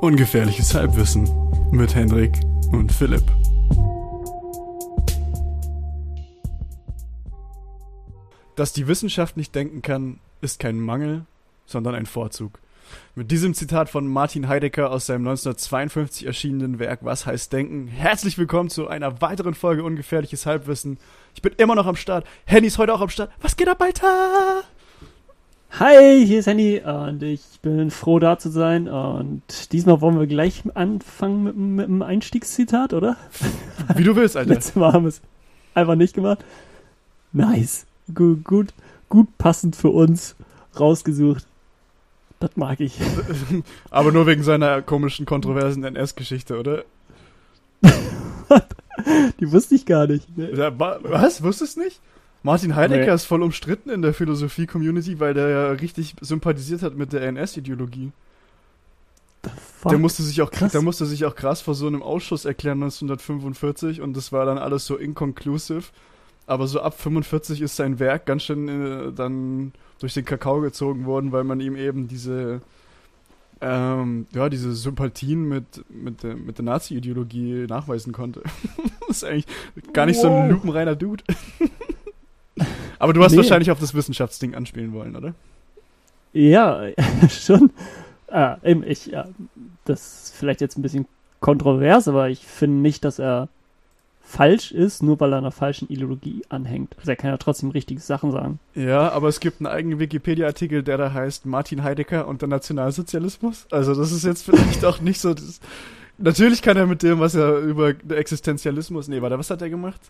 Ungefährliches Halbwissen mit Hendrik und Philipp. Dass die Wissenschaft nicht denken kann, ist kein Mangel, sondern ein Vorzug. Mit diesem Zitat von Martin Heidegger aus seinem 1952 erschienenen Werk Was heißt Denken? Herzlich willkommen zu einer weiteren Folge Ungefährliches Halbwissen. Ich bin immer noch am Start. Henny ist heute auch am Start. Was geht ab, Alter? Hi, hier ist Henny und ich bin froh da zu sein. Und diesmal wollen wir gleich anfangen mit, mit einem Einstiegszitat, oder? Wie du willst, Alter. Letztes Mal haben wir es einfach nicht gemacht. Nice. Gut, gut, gut passend für uns rausgesucht. Das mag ich. Aber nur wegen seiner komischen, kontroversen NS-Geschichte, oder? Die wusste ich gar nicht. Ne? Ja, wa- was? Wusstest du nicht? Martin Heidegger Nee. ist voll umstritten in der Philosophie-Community, weil der ja richtig sympathisiert hat mit der NS-Ideologie. Fuck. Der musste sich auch krass. der musste sich auch krass vor so einem Ausschuss erklären 1945 und das war dann alles so inconclusive. Aber so ab 45 ist sein Werk ganz schön äh, dann durch den Kakao gezogen worden, weil man ihm eben diese ähm, ja, diese Sympathien mit, mit, der, mit der Nazi-Ideologie nachweisen konnte. das ist eigentlich gar nicht so ein Wow. lupenreiner Dude. Aber du hast Nee. wahrscheinlich auf das Wissenschaftsding anspielen wollen, oder? Ja, schon. Ah, eben, ich, ja, das ist vielleicht jetzt ein bisschen kontrovers, aber ich finde nicht, dass er falsch ist, nur weil er einer falschen Ideologie anhängt. Also er kann ja trotzdem richtige Sachen sagen. Ja, aber es gibt einen eigenen Wikipedia-Artikel, der da heißt Martin Heidegger und der Nationalsozialismus. Also das ist jetzt vielleicht auch nicht so. Das Natürlich kann er mit dem, was er über Existenzialismus. Nee, warte, was hat er gemacht?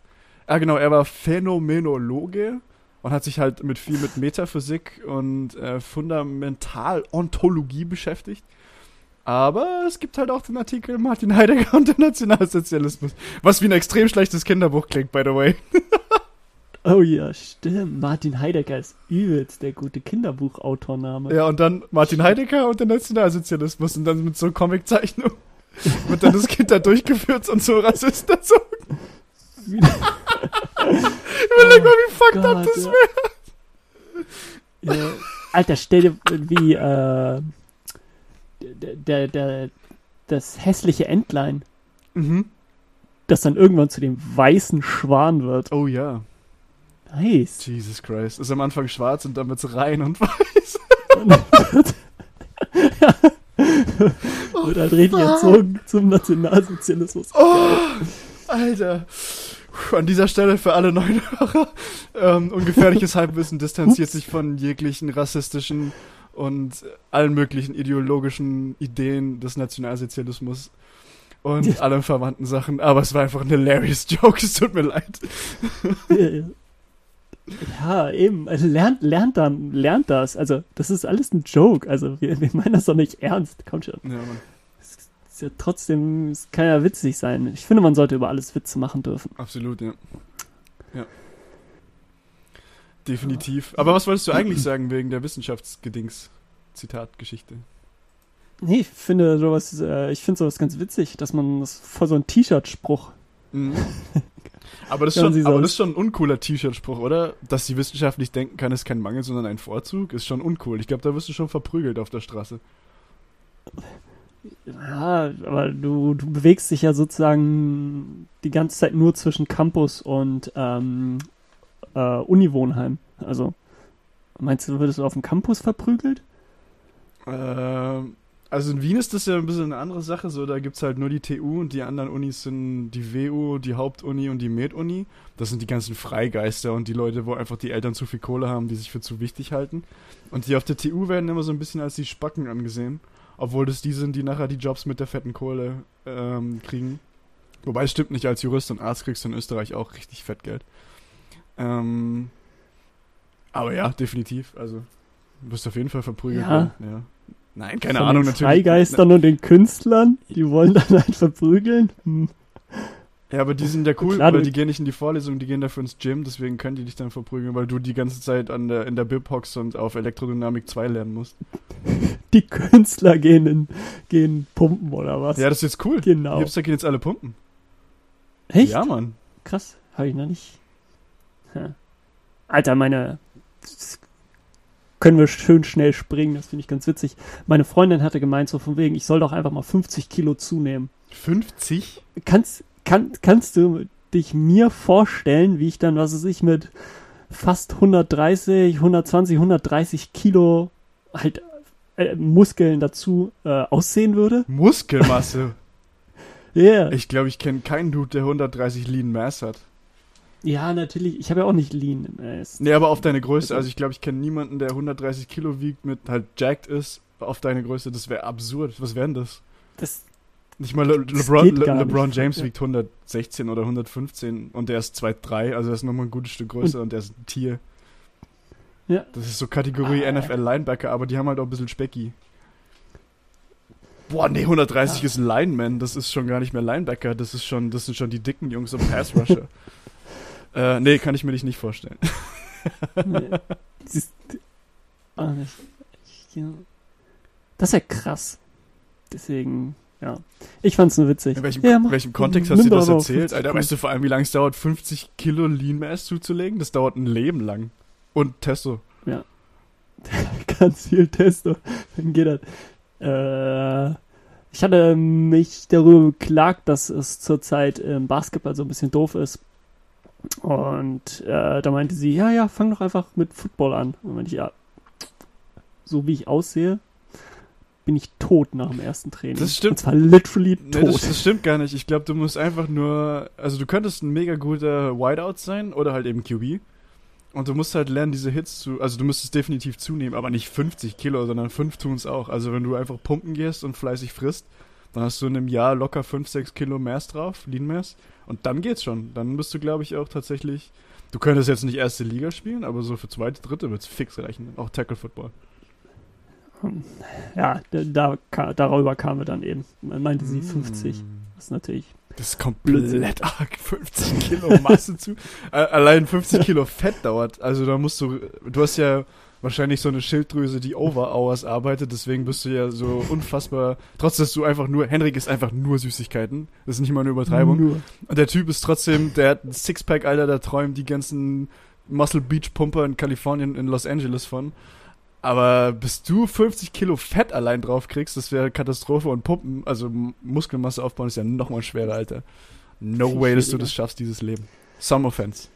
Ah, genau, er war Phänomenologe und hat sich halt mit viel mit Metaphysik und äh, Fundamentalontologie beschäftigt. Aber es gibt halt auch den Artikel Martin Heidegger und der Nationalsozialismus. Was wie ein extrem schlechtes Kinderbuch klingt, by the way. Oh ja, stimmt. Martin Heidegger ist übelst der gute Kinderbuchautorname. Ja, und dann Martin Heidegger und der Nationalsozialismus und dann mit so Comiczeichnung wird dann das Kind da durchgeführt und so Rassisten erzogen. Überleg mal, wie fucked up das ja. wäre. Ja. Alter, stell dir wie äh, der, der, das hässliche Entlein, Mhm. das dann irgendwann zu dem weißen Schwan wird. Oh ja. Nice. Jesus Christ. Ist am Anfang schwarz und dann wird's rein und weiß. Wird halt richtig erzogen zum Nationalsozialismus. Oh, Alter. An dieser Stelle für alle neuen Hörer. Ähm, ungefährliches Halbwissen distanziert Ups. sich von jeglichen rassistischen und allen möglichen ideologischen Ideen des Nationalsozialismus und Ja. allen verwandten Sachen. Aber es war einfach ein hilarious Joke. Es tut mir leid. Ja, eben. Also lernt, lernt dann, lernt das. Also, das ist alles ein Joke. Also, wir, wir meinen das doch nicht ernst. Komm schon. Ja, Mann. Ist ja trotzdem, es kann ja witzig sein. Ich finde, man sollte über alles Witze machen dürfen. Absolut, ja. Ja. Definitiv. Aber was wolltest du eigentlich sagen wegen der Wissenschaftsgedings? Zitatgeschichte. Nee, ich finde sowas, äh, ich finde sowas ganz witzig, dass man das voll so ein T-Shirt-Spruch. Mhm. Aber das ist schon, aber das ist schon ein unkooler T-Shirt-Spruch, oder? Dass die Wissenschaft nicht denken kann, ist kein Mangel, sondern ein Vorzug, ist schon uncool. Ich glaube, da wirst du schon verprügelt auf der Straße. Ja, aber du, du bewegst dich ja sozusagen die ganze Zeit nur zwischen Campus und ähm, äh, Uniwohnheim. Also, meinst du, würdest du auf dem Campus verprügelt? Ähm, also in Wien ist das ja ein bisschen eine andere Sache. So, da gibt's halt nur die TU und die anderen Unis sind die WU, die Hauptuni und die Med-Uni. Das sind die ganzen Freigeister und die Leute, wo einfach die Eltern zu viel Kohle haben, die sich für zu wichtig halten. Und die auf der TU werden immer so ein bisschen als die Spacken angesehen. Obwohl das die sind, die nachher die Jobs mit der fetten Kohle ähm, kriegen. Wobei es stimmt nicht, als Jurist und Arzt kriegst du in Österreich auch richtig Fettgeld. Ähm, aber ja, definitiv. Also, du wirst auf jeden Fall verprügelt. Ja. werden, ja. Nein, keine Von Ahnung, den natürlich. Freigeistern und den Künstlern, die wollen dann halt verprügeln. Hm. Ja, aber die sind ja cool, Klar, weil die gehen nicht in die Vorlesung, die gehen dafür ins Gym, deswegen können die dich dann verprügeln, weil du die ganze Zeit an der, in der Bib hockst und auf Elektrodynamik 2 lernen musst. Die Künstler gehen, in, gehen pumpen oder was? Ja, das ist jetzt cool. genau. Die Hipster gehen jetzt alle pumpen. Echt? Ja, Mann. Krass, habe ich noch nicht. Hm. Alter, meine können wir schön schnell springen. Das finde ich ganz witzig. Meine Freundin hatte gemeint, so von wegen, ich soll doch einfach mal 50 Kilo zunehmen. 50? Kannst, kann, kannst du dich mir vorstellen, wie ich dann, was weiß ich, mit fast 130, 120, 130 Kilo halt äh, Muskeln dazu äh, aussehen würde? Muskelmasse? Ja. yeah. Ich glaube, ich kenne keinen Dude, der 130 Lean Mass hat. Ja, natürlich. Ich habe ja auch nicht Lean Mass. Nee, aber auf deine Größe. Also ich glaube, ich kenne niemanden, der 130 Kilo wiegt, mit halt jacked ist, auf deine Größe. Das wäre absurd. Was wären das? Das, Nicht mal Le LeBron, Le LeBron. James Ja. wiegt 116 oder 115 und der ist 2,3, also er ist nochmal ein gutes Stück größer und, der ist ein Tier. Ja. Das ist so Kategorie Ah, NFL Linebacker, aber die haben halt auch ein bisschen Specki. Boah, nee, 130 Ja. ist ein Lineman, das ist schon gar nicht mehr Linebacker, das ist schon, das sind schon die dicken Jungs im Pass Rusher. äh, nee, kann ich mir dich nicht vorstellen. nee. Das ist, ah, ich, ich, ja. Das ist ja krass. Deswegen, ja. Ich fand's nur witzig. In welchem, ja, mach- welchem Kontext hast du das erzählt? 50 Alter, weißt du vor allem, wie lange es dauert, 50 Kilo Lean Mass zuzulegen? Das dauert ein Leben lang. Und Testo. ganz viel Testo. Dann geht das. Äh, ich hatte mich darüber beklagt, dass es zurzeit im Basketball so ein bisschen doof ist. Und äh, da meinte sie, ja, ja, fang doch einfach mit Football an. Und meinte ich, ja, so wie ich aussehe, bin ich tot nach dem ersten Training. Das stimmt. Und zwar literally Nee, tot. das, das stimmt gar nicht. Ich glaube, du musst einfach nur. Also, du könntest ein mega guter Wideout sein oder halt eben QB. Und du musst halt lernen, diese Hits zu. Also, du müsstest definitiv zunehmen, aber nicht 50 Kilo, sondern 5 tun es auch. Also, wenn du einfach pumpen gehst und fleißig frisst, dann hast du in einem Jahr locker 5, 6 Kilo Mass drauf, Lean Mass. Und dann geht's schon. Dann bist du, glaube ich, auch tatsächlich. Du könntest jetzt nicht erste Liga spielen, aber so für zweite, dritte wird's fix reichen. Auch Tackle Football. Ja, da, da, darüber kamen wir dann eben. Man meinte sie Mm. 50. Das ist natürlich Das ist komplett arg. 50 Kilo Masse zu. Äh, allein 50 Kilo Fett dauert. Also da musst du. Du hast ja wahrscheinlich so eine Schilddrüse, die over hours arbeitet. Deswegen bist du ja so unfassbar. Trotz dass du einfach nur. Henrik ist einfach nur Süßigkeiten. Das ist nicht mal eine Übertreibung. nur. Und der Typ ist trotzdem. Der hat ein Sixpack, Alter. Der träumt die ganzen Muscle Beach Pumper in Kalifornien, in Los Angeles von. Aber bis du 50 Kilo Fett allein drauf kriegst, das wäre Katastrophe und Pumpen, also Muskelmasse aufbauen ist ja nochmal schwerer, Alter. No way, dass du das schaffst, dieses Leben. Some offense.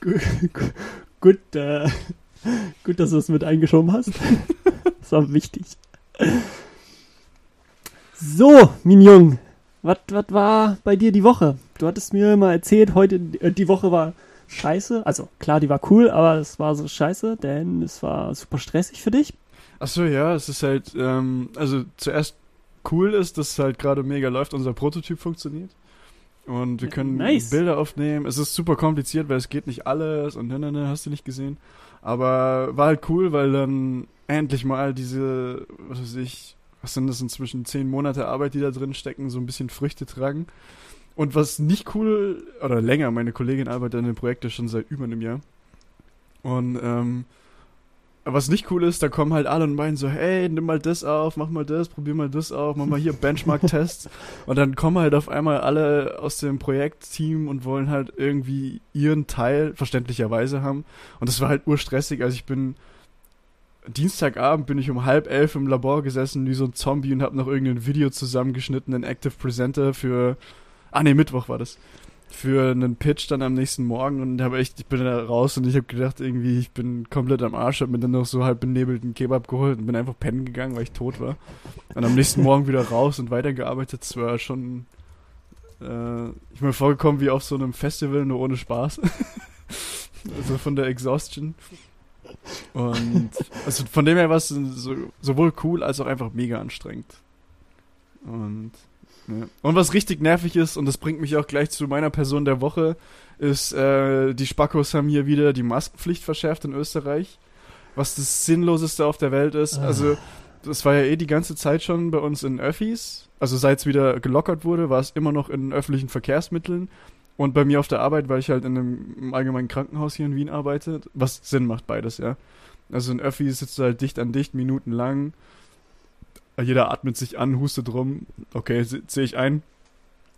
Gut, gut, gut, äh, gut, dass du es mit eingeschoben hast. das war wichtig. So, Mignon, was war bei dir die Woche? Du hattest mir mal erzählt, heute äh, die Woche war scheiße. Also klar, die war cool, aber es war so scheiße, denn es war super stressig für dich. Achso, ja, es ist halt, ähm, also zuerst cool ist, dass halt gerade mega läuft, unser Prototyp funktioniert. Und wir können Nice. Bilder aufnehmen. Es ist super kompliziert, weil es geht nicht alles und ne, ne, ne, hast du nicht gesehen. Aber war halt cool, weil dann endlich mal diese, was weiß ich, was sind das inzwischen, zehn Monate Arbeit, die da drin stecken, so ein bisschen Früchte tragen. Und was nicht cool, oder länger, meine Kollegin arbeitet an dem Projekt schon seit über einem Jahr. Und ähm, was nicht cool ist, da kommen halt alle und meinen so, hey, nimm mal das auf, mach mal das, probier mal das auf, mach mal hier Benchmark-Tests. und dann kommen halt auf einmal alle aus dem Projektteam und wollen halt irgendwie ihren Teil verständlicherweise haben. Und das war halt urstressig. Also ich bin Dienstagabend bin ich um halb elf im Labor gesessen wie so ein Zombie und habe noch irgendein Video zusammengeschnitten, einen Active Presenter für, ah nee, Mittwoch war das für einen Pitch dann am nächsten Morgen und habe echt, ich bin da raus und ich habe gedacht, irgendwie, ich bin komplett am Arsch, habe mir dann noch so halb benebelten Kebab geholt und bin einfach pennen gegangen, weil ich tot war. Und am nächsten Morgen wieder raus und weitergearbeitet. Es war schon, äh, ich bin mir vorgekommen wie auf so einem Festival, nur ohne Spaß. also von der Exhaustion. Und also von dem her war es so, sowohl cool als auch einfach mega anstrengend. Und ja. Und was richtig nervig ist, und das bringt mich auch gleich zu meiner Person der Woche, ist, äh, die Spackos haben hier wieder die Maskenpflicht verschärft in Österreich. Was das Sinnloseste auf der Welt ist. Ah. Also, das war ja eh die ganze Zeit schon bei uns in Öffis. Also, seit es wieder gelockert wurde, war es immer noch in öffentlichen Verkehrsmitteln. Und bei mir auf der Arbeit, weil ich halt in einem allgemeinen Krankenhaus hier in Wien arbeite, was Sinn macht beides, ja. Also in Öffis sitzt du halt dicht an dicht, minutenlang. Jeder atmet sich an, hustet rum. Okay, se- sehe ich ein.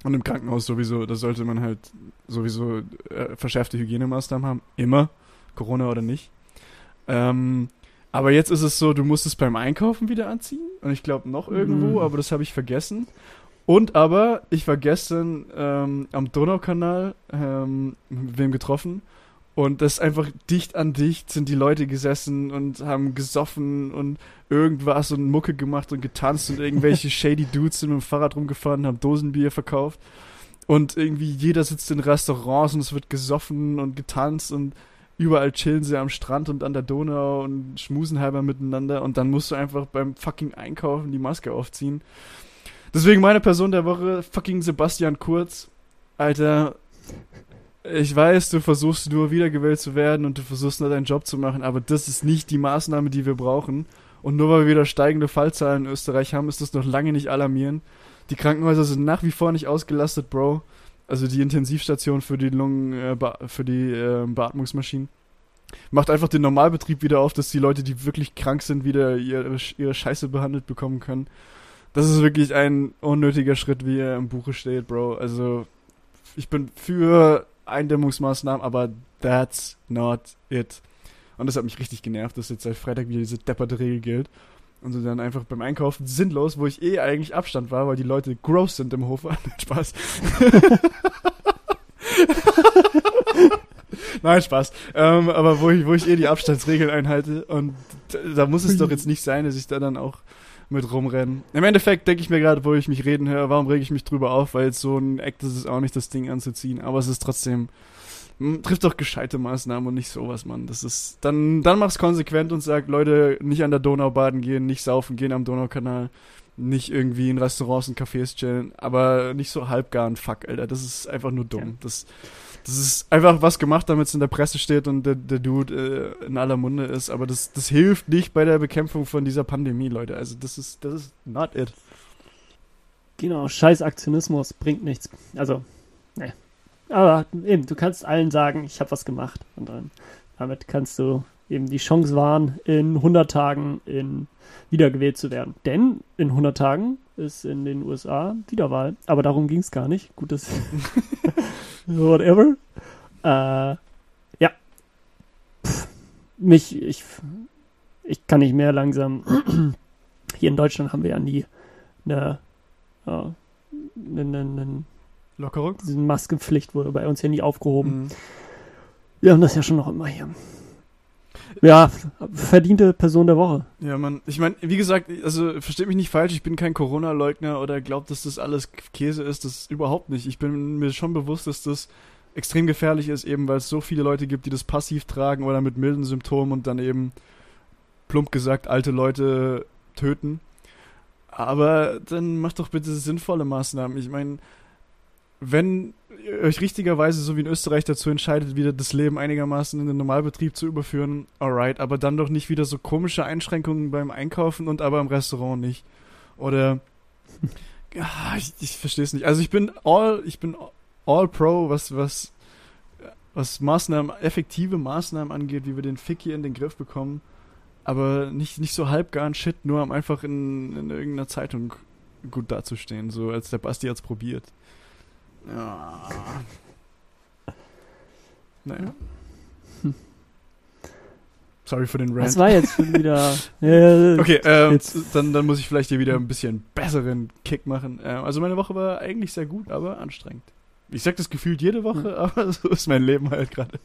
Und im Krankenhaus sowieso, da sollte man halt sowieso äh, verschärfte Hygienemaßnahmen haben. Immer. Corona oder nicht. Ähm, aber jetzt ist es so, du musst es beim Einkaufen wieder anziehen. Und ich glaube noch irgendwo, Mhm. aber das habe ich vergessen. Und aber, ich war gestern ähm, am Donaukanal ähm, mit wem getroffen. Und das ist einfach dicht an dicht sind die Leute gesessen und haben gesoffen und irgendwas und Mucke gemacht und getanzt und irgendwelche shady Dudes sind mit dem Fahrrad rumgefahren und haben Dosenbier verkauft. Und irgendwie jeder sitzt in Restaurants und es wird gesoffen und getanzt und überall chillen sie am Strand und an der Donau und schmusen halber miteinander und dann musst du einfach beim fucking Einkaufen die Maske aufziehen. Deswegen meine Person der Woche, fucking Sebastian Kurz. Alter, ich weiß, du versuchst nur wiedergewählt zu werden und du versuchst nur deinen Job zu machen, aber das ist nicht die Maßnahme, die wir brauchen. Und nur weil wir wieder steigende Fallzahlen in Österreich haben, ist das noch lange nicht alarmierend. Die Krankenhäuser sind nach wie vor nicht ausgelastet, Bro. Also die Intensivstation für die Lungen, äh, für die äh, Beatmungsmaschinen. Macht einfach den Normalbetrieb wieder auf, dass die Leute, die wirklich krank sind, wieder ihre, ihre Scheiße behandelt bekommen können. Das ist wirklich ein unnötiger Schritt, wie er im Buche steht, Bro. Also ich bin für Eindämmungsmaßnahmen, aber that's not it. Und das hat mich richtig genervt, dass jetzt seit Freitag wieder diese depperte Regel gilt. Und so dann einfach beim Einkaufen sinnlos, wo ich eh eigentlich Abstand war, weil die Leute gross sind im Hof. Spaß. Nein, Spaß. Ähm, aber wo ich, wo ich eh die Abstandsregeln einhalte. Und da, da muss es doch jetzt nicht sein, dass ich da dann auch mit rumrenne. Im Endeffekt denke ich mir gerade, wo ich mich reden höre, warum rege ich mich drüber auf, weil jetzt so ein Act ist es auch nicht, das Ding anzuziehen. Aber es ist trotzdem, m, trifft doch gescheite Maßnahmen und nicht sowas, Mann. Das ist, dann, dann mach's konsequent und sag, Leute, nicht an der Donau baden gehen, nicht saufen gehen am Donaukanal, nicht irgendwie in Restaurants und Cafés chillen, aber nicht so halbgar und fuck, Alter. Das ist einfach nur dumm. Ja. Das, das ist einfach was gemacht, damit es in der Presse steht und der, der Dude äh, in aller Munde ist, aber das, das hilft nicht bei der Bekämpfung von dieser Pandemie, Leute. Also das ist, das ist not it. Genau, scheiß Aktionismus bringt nichts. Also, ne. Aber eben, du kannst allen sagen, ich habe was gemacht. Und dann, damit kannst du eben die Chance wahren, in 100 Tagen in wiedergewählt zu werden. Denn in 100 Tagen ist in den USA Wiederwahl. Aber darum ging es gar nicht. Gutes. Whatever. Äh, ja. Pff, mich, ich, ich kann nicht mehr langsam. Hier in Deutschland haben wir ja nie eine eine, eine, eine, Lockerung? diese Maskenpflicht wurde bei uns ja nie aufgehoben. Mhm. Wir haben das ja schon noch immer hier. Ja, verdiente Person der Woche. Ja, man, ich meine, wie gesagt, also versteht mich nicht falsch, ich bin kein Corona-Leugner oder glaubt, dass das alles Käse ist, das überhaupt nicht. Ich bin mir schon bewusst, dass das extrem gefährlich ist, eben weil es so viele Leute gibt, die das passiv tragen oder mit milden Symptomen und dann eben plump gesagt alte Leute töten. Aber dann macht doch bitte sinnvolle Maßnahmen. Ich meine, wenn ihr euch richtigerweise, so wie in Österreich, dazu entscheidet, wieder das Leben einigermaßen in den Normalbetrieb zu überführen, alright, aber dann doch nicht wieder so komische Einschränkungen beim Einkaufen und aber im Restaurant nicht. Oder ich, ich verstehe es nicht. Also ich bin all, ich bin all pro, was, was, was Maßnahmen, effektive Maßnahmen angeht, wie wir den Fick hier in den Griff bekommen. Aber nicht, nicht so halbgaren Shit, nur um einfach in, in irgendeiner Zeitung gut dazustehen, so als der Basti jetzt probiert. Ja. Naja. Hm. Sorry für den Rant. Das war jetzt schon wieder. äh, Okay, ähm, Jetzt- dann, dann muss ich vielleicht hier wieder ein bisschen besseren Kick machen. Ähm, also meine Woche war eigentlich sehr gut, aber anstrengend. Ich sag das gefühlt jede Woche, aber so ist mein Leben halt gerade.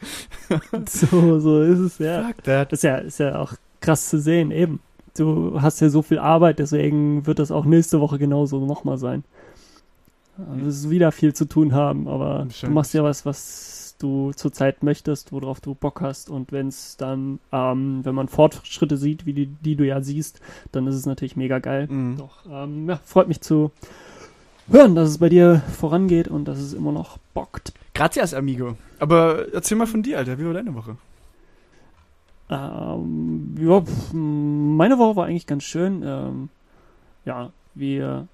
So, so ist es ja. Fuck that. Das ist ja, ist ja auch krass zu sehen, eben. Du hast ja so viel Arbeit, deswegen wird das auch nächste Woche genauso nochmal sein. Du wirst wieder viel zu tun haben, aber du Wahrscheinlich. machst ja was, was du zurzeit möchtest, worauf du Bock hast. Und wenn es dann, ähm, wenn man Fortschritte sieht, wie die, die du ja siehst, dann ist es natürlich mega geil. Mhm. Doch, ähm, ja, freut mich zu hören, dass es bei dir vorangeht und dass es immer noch bockt. Gracias, amigo. Aber erzähl mal von dir, Alter. Wie war deine Woche? Ähm, ja, pf, meine Woche war eigentlich ganz schön. Ähm, ja, wir,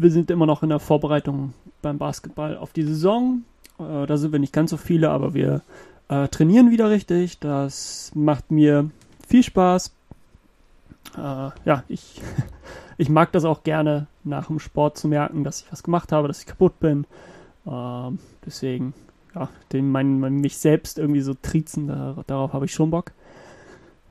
wir sind immer noch in der Vorbereitung beim Basketball auf die Saison. Äh, da sind wir nicht ganz so viele, aber wir äh, trainieren wieder richtig. Das macht mir viel Spaß. Äh, ja, ich, ich mag das auch gerne, nach dem Sport zu merken, dass ich was gemacht habe, dass ich kaputt bin. Ähm, deswegen, ja, den, mein, mein, mich selbst irgendwie so triezen, da, darauf habe ich schon Bock.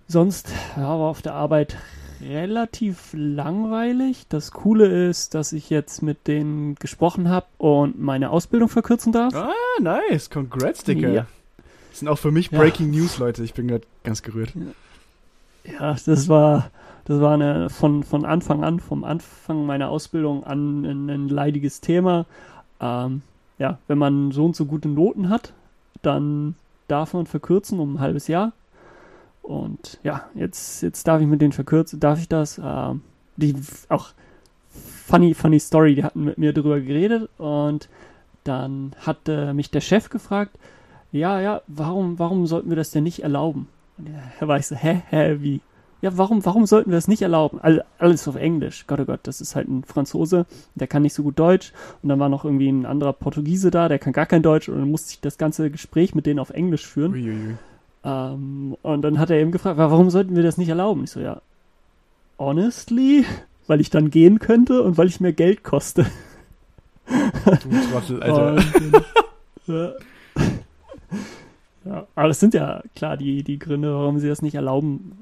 Sonst, ja, war auf der Arbeit relativ langweilig. Das Coole ist, dass ich jetzt mit denen gesprochen habe und meine Ausbildung verkürzen darf. Ah, nice. Congrats, Digga. Ja. Das sind auch für mich Ja. Breaking News, Leute. Ich bin gerade ganz gerührt. Ja, das war, das war eine, von, von Anfang an, vom Anfang meiner Ausbildung an ein, ein leidiges Thema. Ähm, ja, wenn man so und so gute Noten hat, dann darf man verkürzen um ein halbes Jahr. Und ja, jetzt, jetzt darf ich mit denen verkürzen, darf ich das? Ähm, die auch funny, funny Story, die hatten mit mir drüber geredet und dann hat äh, mich der Chef gefragt, ja, ja, warum, warum sollten wir das denn nicht erlauben? Und er war ich so, hä, hä, wie? Ja, warum, warum sollten wir das nicht erlauben? All, alles auf Englisch. Gott, oh Gott, das ist halt ein Franzose, der kann nicht so gut Deutsch. Und dann war noch irgendwie ein anderer Portugiese da, der kann gar kein Deutsch. Und dann musste ich das ganze Gespräch mit denen auf Englisch führen. Uiuiui. Ähm, und dann hat er eben gefragt, "Wa- warum sollten wir das nicht erlauben? Ich so, ja, honestly, weil ich dann gehen könnte und weil ich mehr Geld koste. Du Trottel, Alter. Und, ja. ja, aber das sind ja klar die, die Gründe, warum sie das nicht erlauben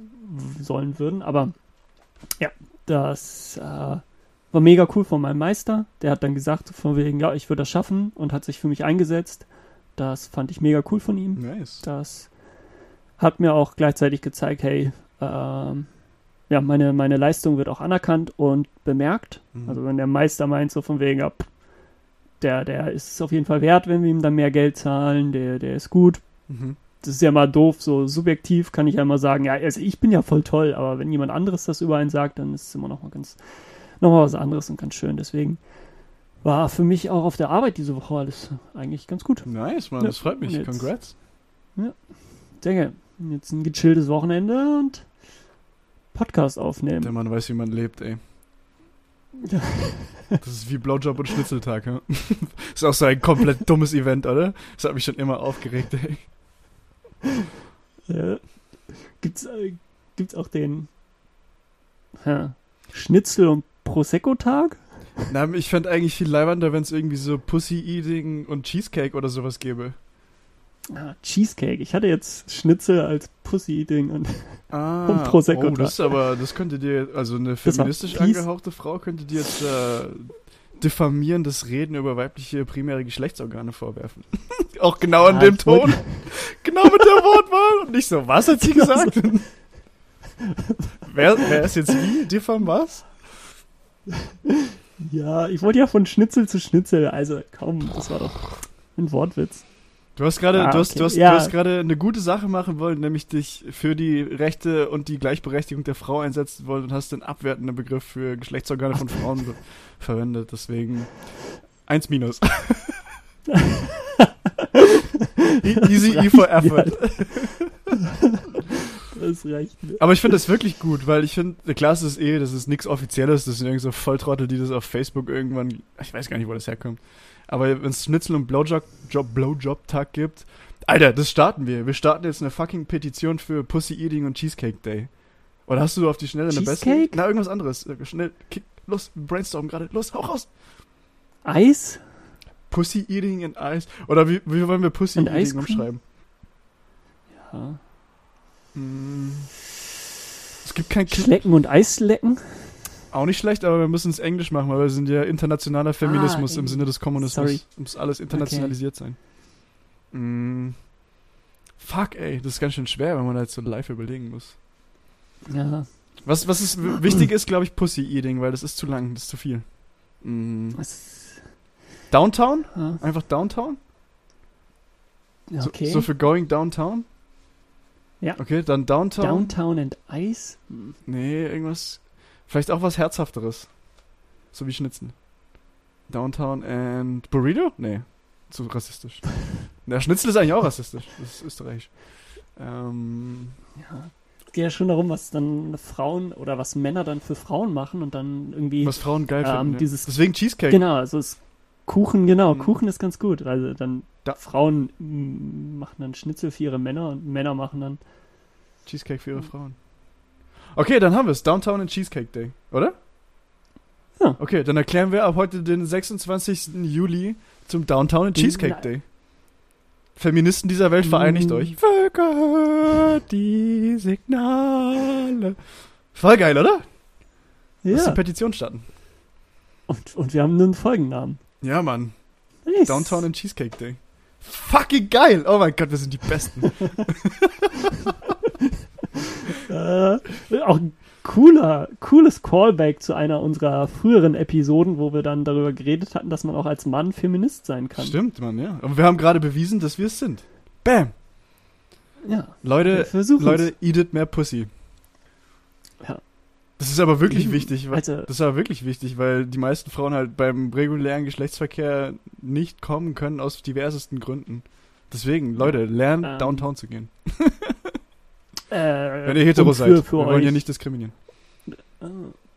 sollen würden. Aber ja, das äh, war mega cool von meinem Meister. Der hat dann gesagt, von wegen, ja, ich würde das schaffen und hat sich für mich eingesetzt. Das fand ich mega cool von ihm. Nice. Das hat mir auch gleichzeitig gezeigt, hey, ähm, ja, meine, meine Leistung wird auch anerkannt und bemerkt. Mhm. Also wenn der Meister meint, so von wegen, ja, der, der ist es auf jeden Fall wert, wenn wir ihm dann mehr Geld zahlen, der, der ist gut. Mhm. Das ist ja mal doof, so subjektiv kann ich ja immer sagen, ja, also ich bin ja voll toll, aber wenn jemand anderes das über einen sagt, dann ist es immer noch mal ganz, noch mal was anderes und ganz schön. Deswegen war für mich auch auf der Arbeit diese Woche alles eigentlich ganz gut. Nice, Mann, Ja, das freut mich. und jetzt- Congrats. Denke, jetzt ein gechilltes Wochenende und Podcast Der aufnehmen. Mann weiß, wie man lebt, ey. Ja. Das ist wie Blowjob und Schnitzeltag, ja? ist auch so ein komplett dummes Event, oder? Das hat mich schon immer aufgeregt, ey. Ja. Gibt's, äh, gibt's auch den ja, Schnitzel- und Prosecco-Tag? Na, ich fände eigentlich viel leibender, wenn es irgendwie so Pussy-Eating und Cheesecake oder sowas gäbe. Ah, Cheesecake. Ich hatte jetzt Schnitzel als Pussy-Ding und Ah, Und Prosecco oh, das ist aber, das könnte dir, also eine feministisch angehauchte Frau könnte dir jetzt äh, diffamierendes Reden über weibliche primäre Geschlechtsorgane vorwerfen. Auch genau in Ah, dem Ton. genau mit der Wortwahl. Und nicht so, was hat sie gesagt? wer, wer ist jetzt wie? Diffam was? ja, ich wollte ja von Schnitzel zu Schnitzel. Also komm, das war doch ein Wortwitz. Du hast gerade, Ah, du hast, okay. du hast, Ja. du hast gerade eine gute Sache machen wollen, nämlich dich für die Rechte und die Gleichberechtigung der Frau einsetzen wollen und hast den abwertenden Begriff für Geschlechtsorgane von Frauen be- verwendet. Deswegen eins minus. E- Easy E for effort. Das reicht mir. Aber ich finde das wirklich gut, weil ich finde, klar, das ist eh, das ist nichts Offizielles, das sind irgendwie so Volltrottel, die das auf Facebook irgendwann, ich weiß gar nicht, wo das herkommt. Aber wenn es Schnitzel und Blowjob, Job, Blowjob Tag gibt, Alter, das starten wir. Wir starten jetzt eine fucking Petition für Pussy Eating und Cheesecake Day. Oder hast du auf die Schnelle eine bessere? Cheesecake? Na, irgendwas anderes. Äh, Schnell, kick, los, brainstorm gerade. Los, hau raus. Eis? Pussy Eating and Ice. Oder wie, wie wollen wir Pussy Und Eating umschreiben? Ja. Hm. Es gibt kein Kl Schlecken und Eislecken? Auch nicht schlecht, aber wir müssen es Englisch machen, weil wir sind ja internationaler Feminismus im Englisch. Sinne des Kommunismus. Sorry. Muss alles internationalisiert sein. Mm. Fuck, ey, das ist ganz schön schwer, wenn man da jetzt so live überlegen muss. Ja. Was, was ist wichtig ist, glaube ich, Pussy Eating, weil das ist zu lang, das ist zu viel. Mm. Was? Downtown? Ja. Einfach Downtown? Ja, So- Okay. So, für Going Downtown? Ja. Okay, dann Downtown. Downtown and? Hm. Nee, irgendwas. Vielleicht auch was Herzhafteres. So wie Schnitzel. Downtown and Burrito? Nee. Zu rassistisch. Der Schnitzel ist eigentlich auch rassistisch. Das ist österreichisch. Ähm, Ja. Es geht ja schon darum, was dann Frauen oder was Männer dann für Frauen machen und dann irgendwie. was Frauen geil Ähm, finden. Ja. dieses- Deswegen Cheesecake. Genau, also es Kuchen, genau, Mhm. Kuchen ist ganz gut. Also dann Da- Frauen mm, machen dann Schnitzel für ihre Männer und Männer machen dann. Cheesecake für ihre Frauen. Okay, dann haben wir es. Downtown and Cheesecake Day. Oder? Ja. Okay, dann erklären wir ab heute den 26. Juli zum Downtown and Cheesecake Day. Feministen dieser Welt vereinigt euch. Völker, die Signale. Voll geil, oder? Lass Ja. die Petition starten. Und, und wir haben einen Folgennamen. Ja, Mann. Nice. Downtown and Cheesecake Day. Fucking geil! Oh mein Gott, wir sind die Besten. Äh, auch ein cooler, cooles Callback zu einer unserer früheren Episoden, wo wir dann darüber geredet hatten, dass man auch als Mann Feminist sein kann. Stimmt, Mann, ja. Aber wir haben gerade bewiesen, dass wir es sind. Bam! Ja. Leute, Leute, eatet mehr Pussy. Ja. Das ist aber wirklich wichtig. Weil, Also- das ist aber wirklich wichtig, weil die meisten Frauen halt beim regulären Geschlechtsverkehr nicht kommen können aus diversesten Gründen. Deswegen, Leute, lernt Ähm, Downtown zu gehen. Äh, Wenn ihr hetero seid. Für, für wir euch, wollen ja nicht diskriminieren.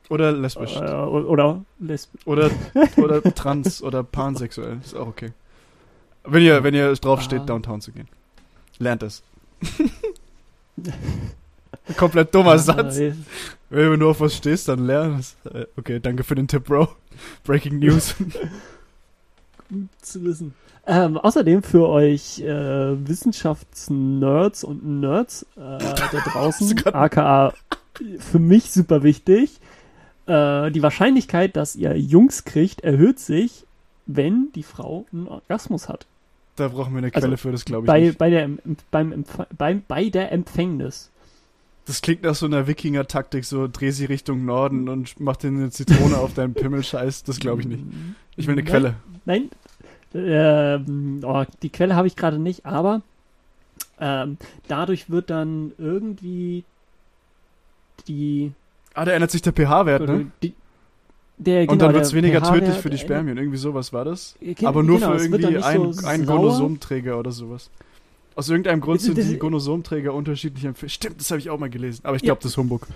Oder lesbisch. äh, oder lesbisch. Oder, oder trans oder pansexuell. Ist auch okay. Wenn ihr, wenn ihr drauf steht, Ah. Downtown zu gehen. Lernt es. Komplett dummer Satz. Äh, Wenn du nur auf was stehst, dann lern es. Äh, Okay, danke für den Tipp, Bro. Breaking News. gut zu wissen. Ähm, außerdem für euch äh, Wissenschaftsnerds und Nerds äh, da draußen, aka für mich super wichtig, äh, die Wahrscheinlichkeit, dass ihr Jungs kriegt, erhöht sich, wenn die Frau einen Orgasmus hat. Da brauchen wir eine Also, Quelle für, das glaube ich Bei, nicht. bei, der, beim, Empf- beim, bei der Empfängnis. Das klingt nach so einer Wikinger-Taktik, so dreh sie Richtung Norden und mach dir eine Zitrone auf deinen Pimmel-Scheiß. Das glaube ich nicht. Ich will eine Nein. Quelle. Nein, ähm, oh, die Quelle habe ich gerade nicht, aber ähm, dadurch wird dann irgendwie die, Ah, da ändert sich der pH-Wert, ne? die der, Und genau, dann wird es weniger tödlich für die Spermien. Irgendwie sowas war das. Äh, Aber nur genau, für irgendwie nicht ein, so einen sauer. Gonosomträger oder sowas. Aus irgendeinem Grund sind die Gonosomträger unterschiedlich empfehlen. Stimmt, das habe ich auch mal gelesen. Aber ich Ja. glaube, das ist Humbug.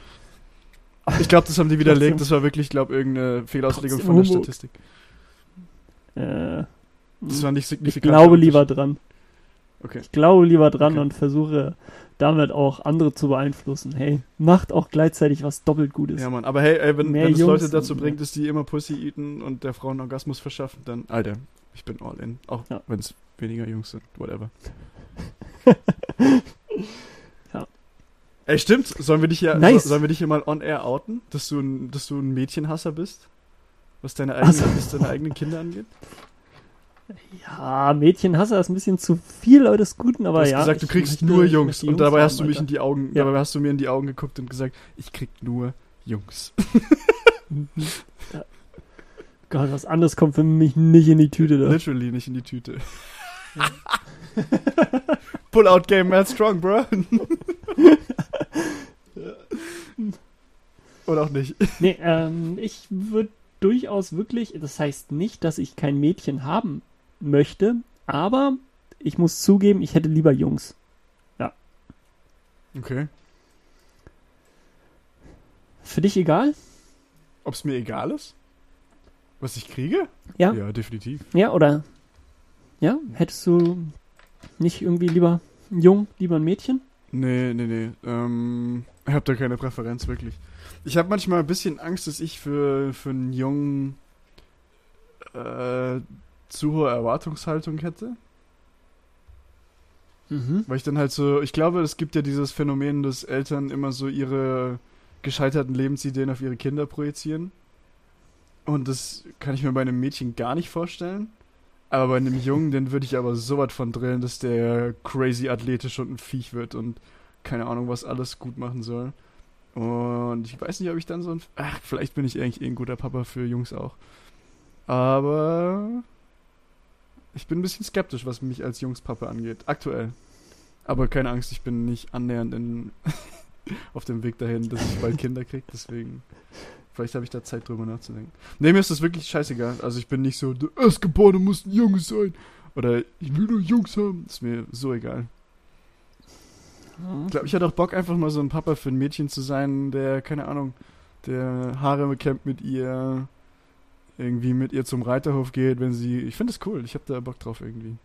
Ich glaube, das haben die widerlegt. Das war wirklich, glaube irgendeine Fehlauslegung Trotzdem von der Humbug. Statistik. Äh, Das war nicht ich signifikant. glaube lieber dran. Okay. Ich glaube lieber dran Okay. und versuche damit auch andere zu beeinflussen. Hey, macht auch gleichzeitig was doppelt Gutes. Ja, Mann. Aber hey, ey, wenn, wenn es Leute dazu bringt, dass die immer Pussy eaten und der Frau einen Orgasmus verschaffen, dann, Alter, ich bin all in. Auch Ja. wenn es weniger Jungs sind. Whatever. Ja. Ey, stimmt. Sollen wir dich hier, Nice. so, sollen wir dich hier mal on air outen, dass du ein, dass du ein Mädchenhasser bist? Was deine eigenen, Also- was deine eigenen Kinder angeht? Ja, Mädchenhasser ist ein bisschen zu viel eines Guten, aber Du hast ja. gesagt, du kriegst nur Jungs. Und dabei haben, hast du mich in Alter. die Augen, Ja. dabei hast du mir in die Augen geguckt und gesagt, ich krieg nur Jungs. Ja. Gott, was anderes kommt für mich nicht in die Tüte da. Literally nicht in die Tüte. Pull-out Game mad strong, bro. Oder auch nicht. Nee, ähm, ich würde durchaus wirklich, das heißt nicht, dass ich kein Mädchen haben möchte, aber ich muss zugeben, ich hätte lieber Jungs. Okay. Für dich egal? Ob es mir egal ist? Was ich kriege? Ja? Ja, definitiv. Ja, oder? Ja? Hättest du nicht irgendwie lieber ein Jung, lieber ein Mädchen? Nee, nee, nee. Ähm, ich habe da keine Präferenz, wirklich. Ich habe manchmal ein bisschen Angst, dass ich für, für einen Jungen äh, zu hohe Erwartungshaltung hätte. Mhm. Weil ich dann halt so, ich glaube, es gibt ja dieses Phänomen, dass Eltern immer so ihre gescheiterten Lebensideen auf ihre Kinder projizieren. Und das kann ich mir bei einem Mädchen gar nicht vorstellen. Aber bei einem Jungen, den würde ich aber so was von drillen, dass der crazy athletisch und ein Viech wird und keine Ahnung, was alles gut machen soll. Und ich weiß nicht, ob ich dann so ein. Ach, vielleicht bin ich eigentlich eh ein guter Papa für Jungs auch. Aber ich bin ein bisschen skeptisch, was mich als Jungspapa angeht. Aktuell. Aber keine Angst, ich bin nicht annähernd in, auf dem Weg dahin, dass ich bald Kinder kriege. Deswegen, vielleicht habe ich da Zeit drüber nachzudenken. Nee, mir ist das wirklich scheißegal. Also ich bin nicht so, der Erstgeborene muss ein Junge sein. Oder ich will nur Jungs haben. Ist mir so egal. Ich glaube, ich hätte auch Bock, einfach mal so ein Papa für ein Mädchen zu sein, der, keine Ahnung, der Haare kämmt mit ihr, irgendwie mit ihr zum Reiterhof geht, wenn sie. Ich finde das cool, ich habe da Bock drauf irgendwie.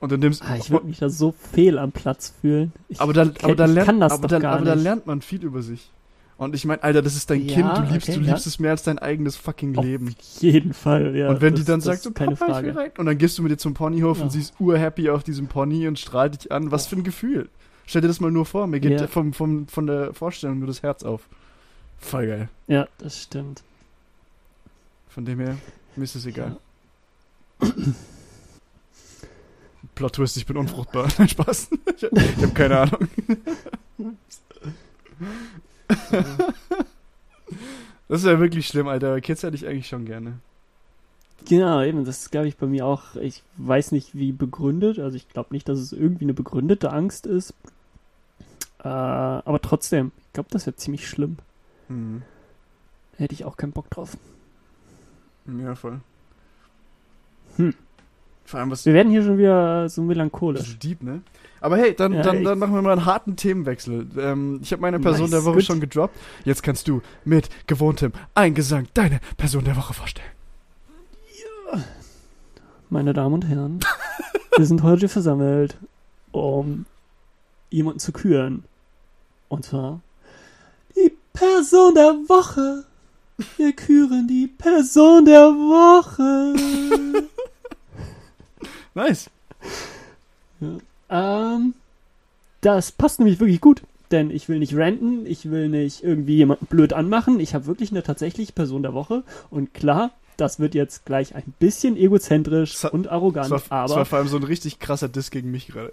Und in dem Ah, ich würde mich da so fehl am Platz fühlen. Ich, aber da, aber da ich lernt, kann das aber da, aber da lernt man viel über sich. Und ich meine, Alter, das ist dein Ja, Kind, du liebst, okay, du ja. liebst es mehr als dein eigenes fucking Auf Leben. jeden Fall, ja. und wenn das, die dann sagt, so, keine Papa, ich will Frage. rein. Und dann gehst du mit ihr zum Ponyhof Ja. und sie ist urhappy auf diesem Pony und strahlt dich an. Was für ein Gefühl. Stell dir das mal nur vor. Mir geht Ja. vom, vom, von der Vorstellung nur das Herz auf. Voll geil. Ja, das stimmt. Von dem her, mir ist es egal. Plot Twist, ich bin unfruchtbar. Nein, Spaß. Ich, ich habe keine Ahnung. Das ist ja wirklich schlimm, Alter. Kids hätte ich eigentlich schon gerne. Genau, eben, das ist, glaube ich, bei mir auch, ich weiß nicht, wie begründet, also ich glaube nicht, dass es irgendwie eine begründete Angst ist. Äh, aber trotzdem, ich glaube, das wäre ziemlich schlimm. Mhm. Hätte ich auch keinen Bock drauf. Ja, voll. Hm. Vor allem was Wir werden hier schon wieder so melancholisch. bisschen deep, ne? Aber hey, dann, Ja, dann, dann machen wir mal einen harten Themenwechsel. Ähm, ich habe meine Person Nice, der Woche gut. schon gedroppt. Jetzt kannst du mit gewohntem Eingesang deine Person der Woche vorstellen. Meine Damen und Herren, wir sind heute versammelt, um jemanden zu küren. Und zwar die Person der Woche. Wir küren die Person der Woche. Nice. ähm, das passt nämlich wirklich gut, denn ich will nicht ranten, ich will nicht irgendwie jemanden blöd anmachen. Ich habe wirklich eine tatsächliche Person der Woche. Und klar, das wird jetzt gleich ein bisschen egozentrisch Das hat- und arrogant, Das war, das aber war vor allem so ein richtig krasser Diss gegen mich gerade.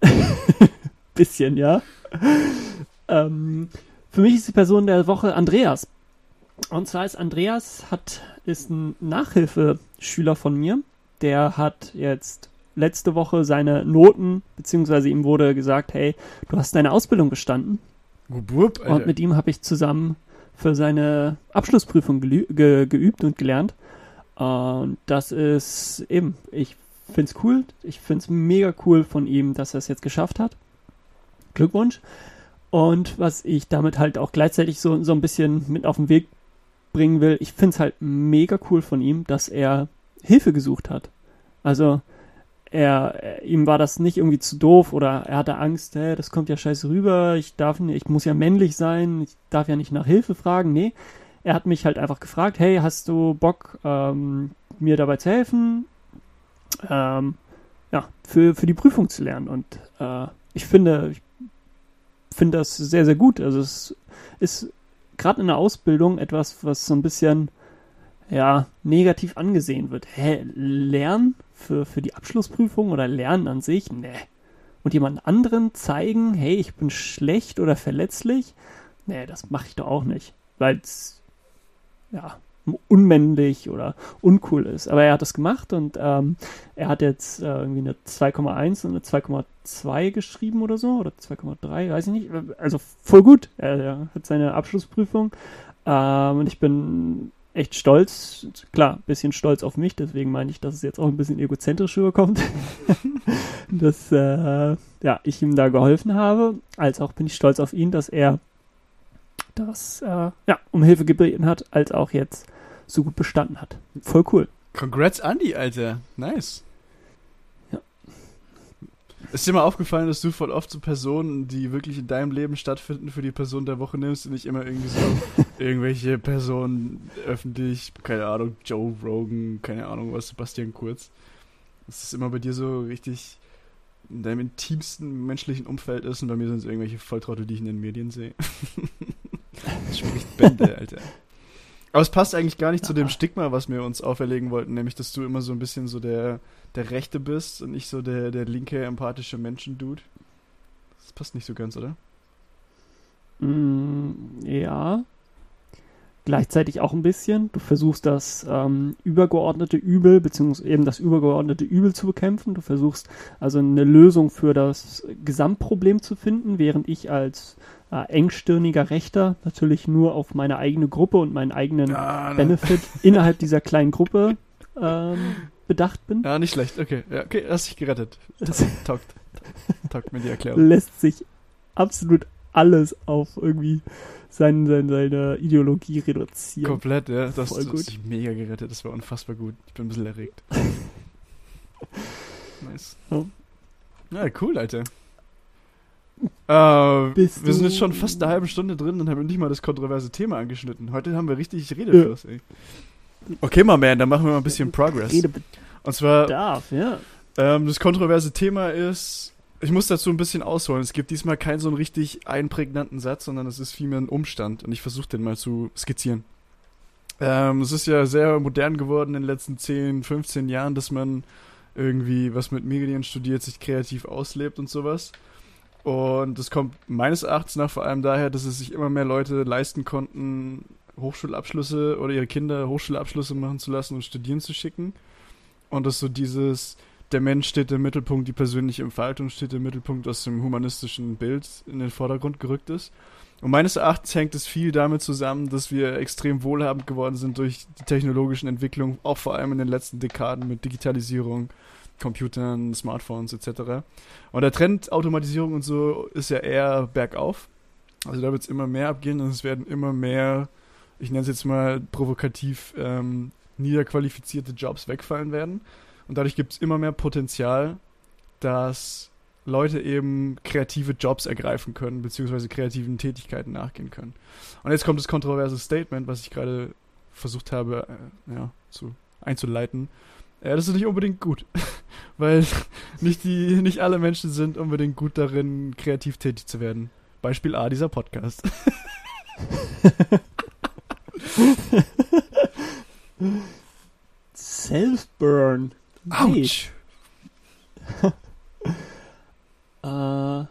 bisschen, ja. ähm, für mich ist die Person der Woche Andreas. Und zwar ist Andreas hat, ist ein Nachhilfeschüler von mir. Der hat jetzt letzte Woche seine Noten, beziehungsweise ihm wurde gesagt, hey, du hast deine Ausbildung bestanden. Wupp. Und mit ihm habe ich zusammen für seine Abschlussprüfung ge geübt und gelernt. Und das ist eben, ich finde es cool. Ich finde es mega cool von ihm, dass er es jetzt geschafft hat. Glückwunsch. Und was ich damit halt auch gleichzeitig so, so ein bisschen mit auf den Weg bringen will, ich finde es halt mega cool von ihm, dass er Hilfe gesucht hat. Also, er, ihm war das nicht irgendwie zu doof oder er hatte Angst, hä, das kommt ja scheiße rüber, ich darf nicht, ich muss ja männlich sein, ich darf ja nicht nach Hilfe fragen. Nee, er hat mich halt einfach gefragt, hey, hast du Bock, ähm, mir dabei zu helfen, ähm, ja, für, für die Prüfung zu lernen. Und äh, ich finde, ich finde das sehr, sehr gut. Also es ist gerade in der Ausbildung etwas, was so ein bisschen ja, negativ angesehen wird. Hä, Lernen für, für die Abschlussprüfung oder Lernen an sich? Nee. Und jemand anderen zeigen, hey, ich bin schlecht oder verletzlich? Nee, das mache ich doch auch nicht. Weil ja, unmännlich oder uncool ist. Aber er hat das gemacht und ähm, er hat jetzt äh, irgendwie eine 2,1 und eine 2,2 geschrieben oder so. Oder 2,3, weiß ich nicht. Also voll gut. Er, er hat seine Abschlussprüfung. Ähm, und ich bin echt stolz, klar, ein bisschen stolz auf mich, deswegen meine ich, dass es jetzt auch ein bisschen egozentrisch rüberkommt, dass äh, ja, ich ihm da geholfen habe, als auch bin ich stolz auf ihn, dass er das äh, ja, um Hilfe gebeten hat, als auch jetzt so gut bestanden hat. Voll cool. Congrats, Andy, Alter. Nice. Ja. Ist dir mal aufgefallen, dass du voll oft so Personen, die wirklich in deinem Leben stattfinden, für die Person der Woche nimmst und nicht immer irgendwie so irgendwelche Personen öffentlich, keine Ahnung, Joe Rogan, keine Ahnung was, Sebastian Kurz. Dass das immer bei dir so richtig in deinem intimsten menschlichen Umfeld ist und bei mir sind es irgendwelche Volltrottel, die ich in den Medien sehe. das spricht Bände, Alter. Aber es passt eigentlich gar nicht zu dem Ah. Stigma, was wir uns auferlegen wollten, nämlich, dass du immer so ein bisschen so der, der Rechte bist und nicht so der, der linke, empathische Menschen-Dude. Das passt nicht so ganz, oder? Mm, ja. Gleichzeitig auch ein bisschen. Du versuchst das ähm, übergeordnete Übel, beziehungsweise eben das übergeordnete Übel zu bekämpfen. Du versuchst also eine Lösung für das Gesamtproblem zu finden, während ich als äh, engstirniger Rechter natürlich nur auf meine eigene Gruppe und meinen eigenen Ja, ne. Benefit innerhalb dieser kleinen Gruppe ähm, bedacht bin. ja, nicht schlecht. Okay, ja, okay, hast dich gerettet. Taugt. Taugt mir die Erklärung. lässt sich absolut alles auf irgendwie sein, sein, seine Ideologie reduzieren. Komplett, ja. Das, Voll gut. mega gerettet. Das war unfassbar gut. Ich bin ein bisschen erregt. nice. Ja. Ja, cool, Alter. Äh, wir sind jetzt schon fast eine halbe Stunde drin und haben nicht mal das kontroverse Thema angeschnitten. Heute haben wir richtig Redefluss, ey. Okay, my man, dann machen wir mal ein bisschen Progress. Und zwar, Redebedarf, ja. ähm, das kontroverse Thema ist, ich muss dazu ein bisschen ausholen. Es gibt diesmal keinen so einen richtig einprägnanten Satz, sondern es ist vielmehr ein Umstand und ich versuche den mal zu skizzieren. Ähm, es ist ja sehr modern geworden in den letzten 10, 15 Jahren, dass man irgendwie was mit Medien studiert, sich kreativ auslebt und sowas. Und das kommt meines Erachtens nach vor allem daher, dass es sich immer mehr Leute leisten konnten, Hochschulabschlüsse oder ihre Kinder Hochschulabschlüsse machen zu lassen und studieren zu schicken. Und dass so dieses, der Mensch steht im Mittelpunkt, die persönliche Entfaltung steht im Mittelpunkt aus dem humanistischen Bild in den Vordergrund gerückt ist. Und meines Erachtens hängt es viel damit zusammen, dass wir extrem wohlhabend geworden sind durch die technologischen Entwicklungen, auch vor allem in den letzten Dekaden mit Digitalisierung, Computern, Smartphones etc. Und der Trend Automatisierung und so ist ja eher bergauf. Also da wird es immer mehr abgehen und es werden immer mehr, ich nenne es jetzt mal provokativ, ähm, niederqualifizierte Jobs wegfallen werden. Und dadurch gibt es immer mehr Potenzial, dass Leute eben kreative Jobs ergreifen können, beziehungsweise kreativen Tätigkeiten nachgehen können. Und jetzt kommt das kontroverse Statement, was ich gerade versucht habe, äh, ja, zu, einzuleiten. Ja, das ist nicht unbedingt gut, weil nicht, die, nicht alle Menschen sind unbedingt gut darin, kreativ tätig zu werden. Beispiel A, dieser Podcast. Self-Burn. Autsch. Äh,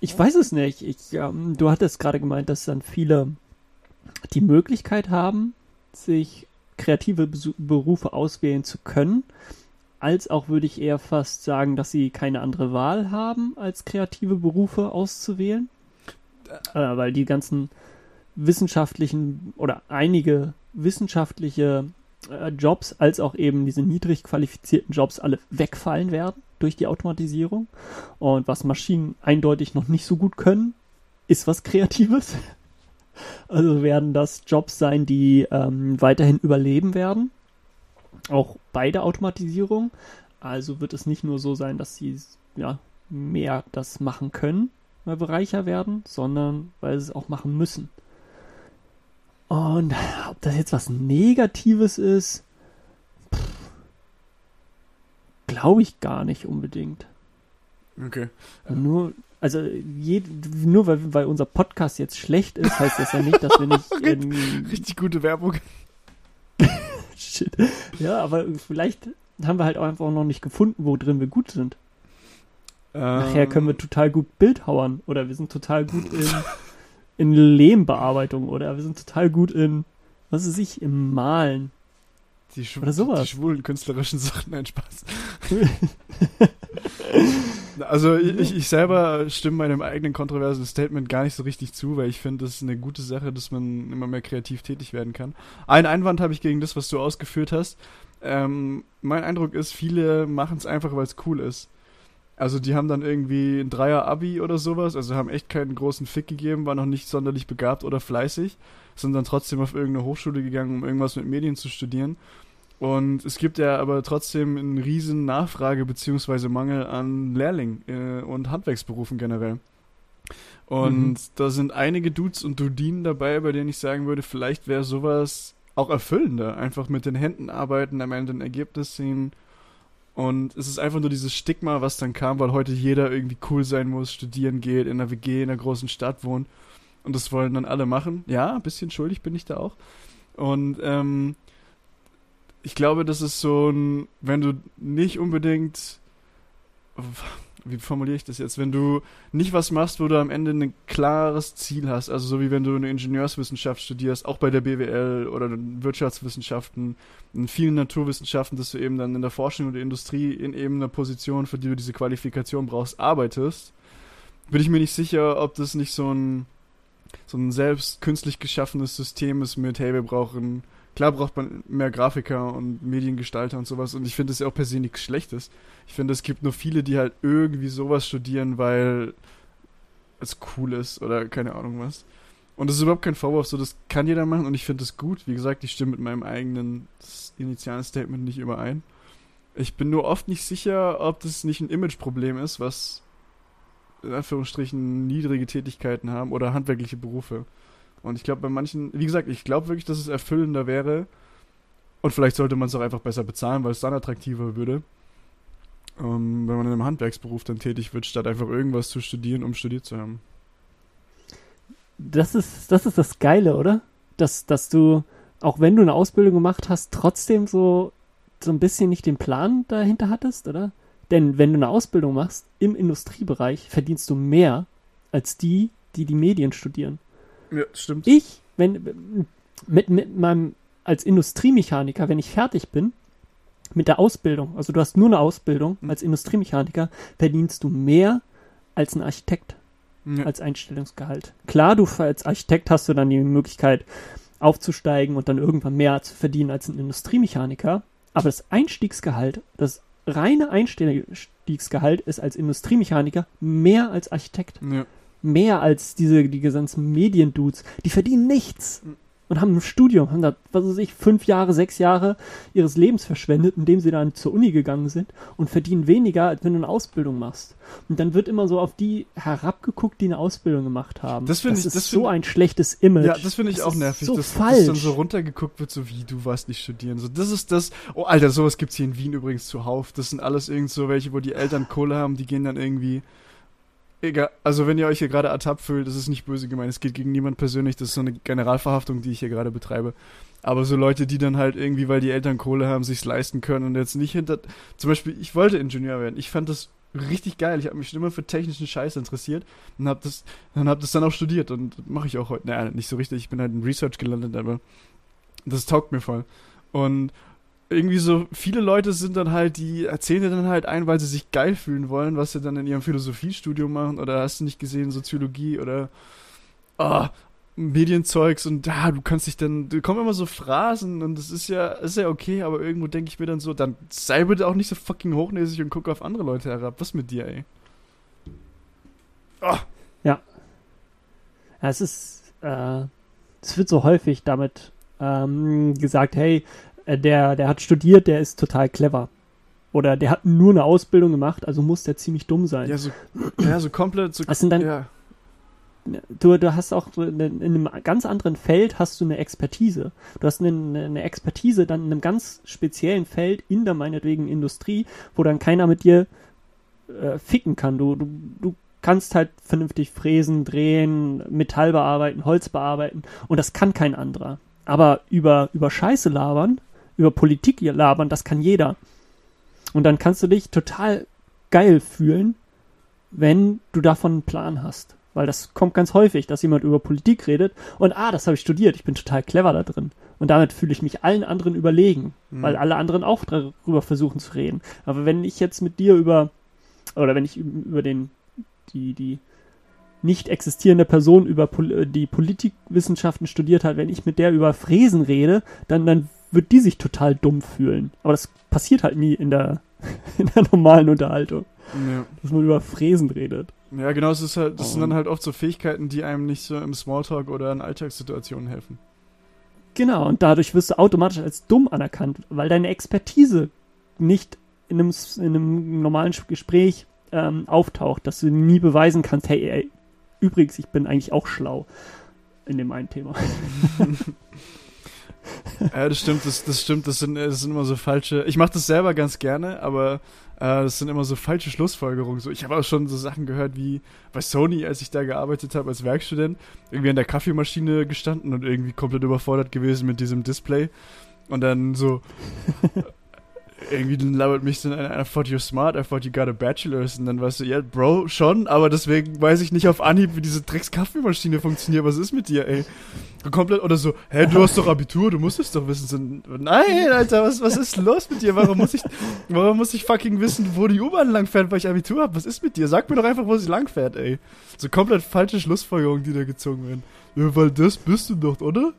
ich weiß es nicht. Ich, ähm, du hattest gerade gemeint, dass dann viele die Möglichkeit haben, sich kreative Berufe auswählen zu können. Als auch würde ich eher fast sagen, dass sie keine andere Wahl haben, als kreative Berufe auszuwählen. Äh, weil die ganzen wissenschaftlichen oder einige wissenschaftliche äh, Jobs als auch eben diese niedrig qualifizierten Jobs alle wegfallen werden durch die Automatisierung. Und was Maschinen eindeutig noch nicht so gut können, ist was Kreatives. Also werden das Jobs sein, die ähm, weiterhin überleben werden. Auch bei der Automatisierung. Also wird es nicht nur so sein, dass sie ja, mehr das machen können, weil wir reicher werden, sondern weil sie es auch machen müssen. Und ob das jetzt was Negatives ist, glaube ich gar nicht unbedingt. Okay. Nur, also je, nur weil, weil unser Podcast jetzt schlecht ist, heißt das ja nicht, dass wir nicht in, Richtig gute Werbung. Shit. Ja, aber vielleicht haben wir halt auch einfach noch nicht gefunden, wo drin wir gut sind. Nachher können wir total gut Bildhauern oder wir sind total gut in, in Lehmbearbeitung oder wir sind total gut in, was weiß ich, im Malen. die, schw oder sowas. die schwulen künstlerischen Sachen, ein Spaß. Also ich, ich selber stimme meinem eigenen kontroversen Statement gar nicht so richtig zu, weil ich finde, das ist eine gute Sache, dass man immer mehr kreativ tätig werden kann. Ein Einwand habe ich gegen das, was du ausgeführt hast. Ähm, mein Eindruck ist, viele machen es einfach, weil es cool ist. Also die haben dann irgendwie ein Dreier-Abi oder sowas, also haben echt keinen großen Fick gegeben, waren noch nicht sonderlich begabt oder fleißig, sind dann trotzdem auf irgendeine Hochschule gegangen, um irgendwas mit Medien zu studieren. Und es gibt ja aber trotzdem einen riesen Nachfrage bzw. Mangel an Lehrling äh, und Handwerksberufen generell. Und Mhm. da sind einige Dudes und Dudinen dabei, bei denen ich sagen würde, vielleicht wäre sowas auch erfüllender. Einfach mit den Händen arbeiten, am Ende ein Ergebnis sehen. Und es ist einfach nur dieses Stigma, was dann kam, weil heute jeder irgendwie cool sein muss, studieren geht, in einer WG in einer großen Stadt wohnt. Und das wollen dann alle machen. Ja, ein bisschen schuldig bin ich da auch. Und ähm, ich glaube, das ist so ein, wenn du nicht unbedingt, wie formuliere ich das jetzt, wenn du nicht was machst, wo du am Ende ein klares Ziel hast, also so wie wenn du eine Ingenieurswissenschaft studierst, auch bei der BWL oder Wirtschaftswissenschaften, in vielen Naturwissenschaften, dass du eben dann in der Forschung und Industrie in eben einer Position, für die du diese Qualifikation brauchst, arbeitest, bin ich mir nicht sicher, ob das nicht so ein so ein selbst künstlich geschaffenes System ist mit, hey, wir brauchen Klar braucht man mehr Grafiker und Mediengestalter und sowas und ich finde das ja auch per se nichts Schlechtes. Ich finde, es gibt nur viele, die halt irgendwie sowas studieren, weil es cool ist oder keine Ahnung was. Und das ist überhaupt kein Vorwurf, so das kann jeder machen und ich finde das gut. Wie gesagt, ich stimme mit meinem eigenen initialen Statement nicht überein. Ich bin nur oft nicht sicher, ob das nicht ein Imageproblem ist, was in Anführungsstrichen niedrige Tätigkeiten haben oder handwerkliche Berufe. Und ich glaube, bei manchen, wie gesagt, ich glaube wirklich, dass es erfüllender wäre. Und vielleicht sollte man es auch einfach besser bezahlen, weil es dann attraktiver würde. Ähm, wenn man in einem Handwerksberuf dann tätig wird, statt einfach irgendwas zu studieren, um studiert zu haben. Das ist, das ist das Geile, oder? Dass, dass du, auch wenn du eine Ausbildung gemacht hast, trotzdem so, so ein bisschen nicht den Plan dahinter hattest, oder? Denn wenn du eine Ausbildung machst im Industriebereich, verdienst du mehr als die, die die Medien studieren. Ja, stimmt. Ich, wenn mit, mit meinem als Industriemechaniker, wenn ich fertig bin mit der Ausbildung, also du hast nur eine Ausbildung Mhm. als Industriemechaniker, verdienst du mehr als ein Architekt Ja. als Einstellungsgehalt. Klar, du als Architekt hast du dann die Möglichkeit aufzusteigen und dann irgendwann mehr zu verdienen als ein Industriemechaniker, aber das Einstiegsgehalt, das reine Einstiegsgehalt ist als Industriemechaniker mehr als Architekt ja. Mehr als diese die ganzen Mediendudes. Die verdienen nichts und haben ein Studium, haben da, was weiß ich, fünf Jahre, sechs Jahre ihres Lebens verschwendet, indem sie dann zur Uni gegangen sind und verdienen weniger, als wenn du eine Ausbildung machst. Und dann wird immer so auf die herabgeguckt, die eine Ausbildung gemacht haben. Das finde ich- ist das so ein schlechtes Image. Ja, das finde ich Das auch nervig, So dass, falsch. dass dann so runtergeguckt wird, so wie du warst nicht studieren. So, das ist das. Oh, Alter, sowas gibt's hier in Wien übrigens zuhauf. Das sind alles irgend so welche, wo die Eltern Kohle haben, die gehen dann irgendwie. Egal, also wenn ihr euch hier gerade ertappt fühlt, das ist nicht böse gemeint, es geht gegen niemand persönlich, das ist so eine Generalverhaftung, die ich hier gerade betreibe. Aber so Leute, die dann halt irgendwie, weil die Eltern Kohle haben, sich's leisten können und jetzt nicht hinter. Zum Beispiel, ich wollte Ingenieur werden. Ich fand das richtig geil. Ich habe mich schon immer für technischen Scheiß interessiert und habe das, dann hab das dann auch studiert und mache ich auch heute. Naja, nicht so richtig. Ich bin halt in Research gelandet, aber das taugt mir voll. Und irgendwie so viele Leute sind dann halt, die erzählen dir dann halt ein, weil sie sich geil fühlen wollen, was sie dann in ihrem Philosophiestudium machen oder hast du nicht gesehen, Soziologie oder ah, Medienzeugs und da, du kannst dich dann, da kommen immer so Phrasen und das ist ja, ist ja okay, aber irgendwo denke ich mir dann so, dann sei bitte auch nicht so fucking hochnäsig und guck auf andere Leute herab. Was mit dir, ey? Ah, Ja, es ist, äh, es wird so häufig damit ähm, gesagt, hey, der, der hat studiert, der ist total clever. Oder der hat nur eine Ausbildung gemacht, also muss der ziemlich dumm sein. ja, so, ja, so komplett, so, Das sind dann, ja, du, du hast auch in einem ganz anderen Feld hast du eine Expertise. Du hast eine, eine Expertise dann in einem ganz speziellen Feld in der meinetwegen Industrie, wo dann keiner mit dir äh, ficken kann. Du, du, du kannst halt vernünftig fräsen, drehen, Metall bearbeiten, Holz bearbeiten und das kann kein anderer. Aber über, über Scheiße labern, über Politik labern, das kann jeder. Und dann kannst du dich total geil fühlen, wenn du davon einen Plan hast. Weil das kommt ganz häufig, dass jemand über Politik redet und ah, das habe ich studiert, ich bin total clever da drin. Und damit fühle ich mich allen anderen überlegen, Hm. weil alle anderen auch darüber versuchen zu reden. Aber wenn ich jetzt mit dir über, oder wenn ich über den, die, die nicht existierende Person über Pol die Politikwissenschaften studiert hat, wenn ich mit der über Fräsen rede, dann, dann wird die sich total dumm fühlen. Aber das passiert halt nie in der, in der normalen Unterhaltung, ja. dass man über Fräsen redet. Ja, genau, es ist halt, das sind Und- dann halt oft so Fähigkeiten, die einem nicht so im Smalltalk oder in Alltagssituationen helfen. Genau, und dadurch wirst du automatisch als dumm anerkannt, weil deine Expertise nicht in einem, in einem normalen Gespräch ähm, auftaucht, dass du nie beweisen kannst, hey, ey, übrigens, ich bin eigentlich auch schlau in dem einen Thema. Ja, das stimmt, das, das stimmt, das sind, das sind immer so falsche. Ich mache das selber ganz gerne, aber äh, das sind immer so falsche Schlussfolgerungen. So, ich habe auch schon so Sachen gehört wie bei Sony, als ich da gearbeitet habe als Werkstudent, irgendwie an der Kaffeemaschine gestanden und irgendwie komplett überfordert gewesen mit diesem Display. Und dann so. Irgendwie labert mich dann einer, I thought you're smart, I thought you got a bachelor's. Und dann warst du, ja, Bro, schon, aber deswegen weiß ich nicht auf Anhieb, wie diese Drecks-Kaffeemaschine funktioniert. Was ist mit dir, ey? Komplett, oder so, hä, du hast doch Abitur, du musst es doch wissen. So, nein, Alter, was, was ist los mit dir? Warum muss ich, warum muss ich fucking wissen, wo die U-Bahn langfährt, weil ich Abitur habe? Was ist mit dir? Sag mir doch einfach, wo sie langfährt, ey. So komplett falsche Schlussfolgerungen, die da gezogen werden. Ja, weil das bist du doch, oder?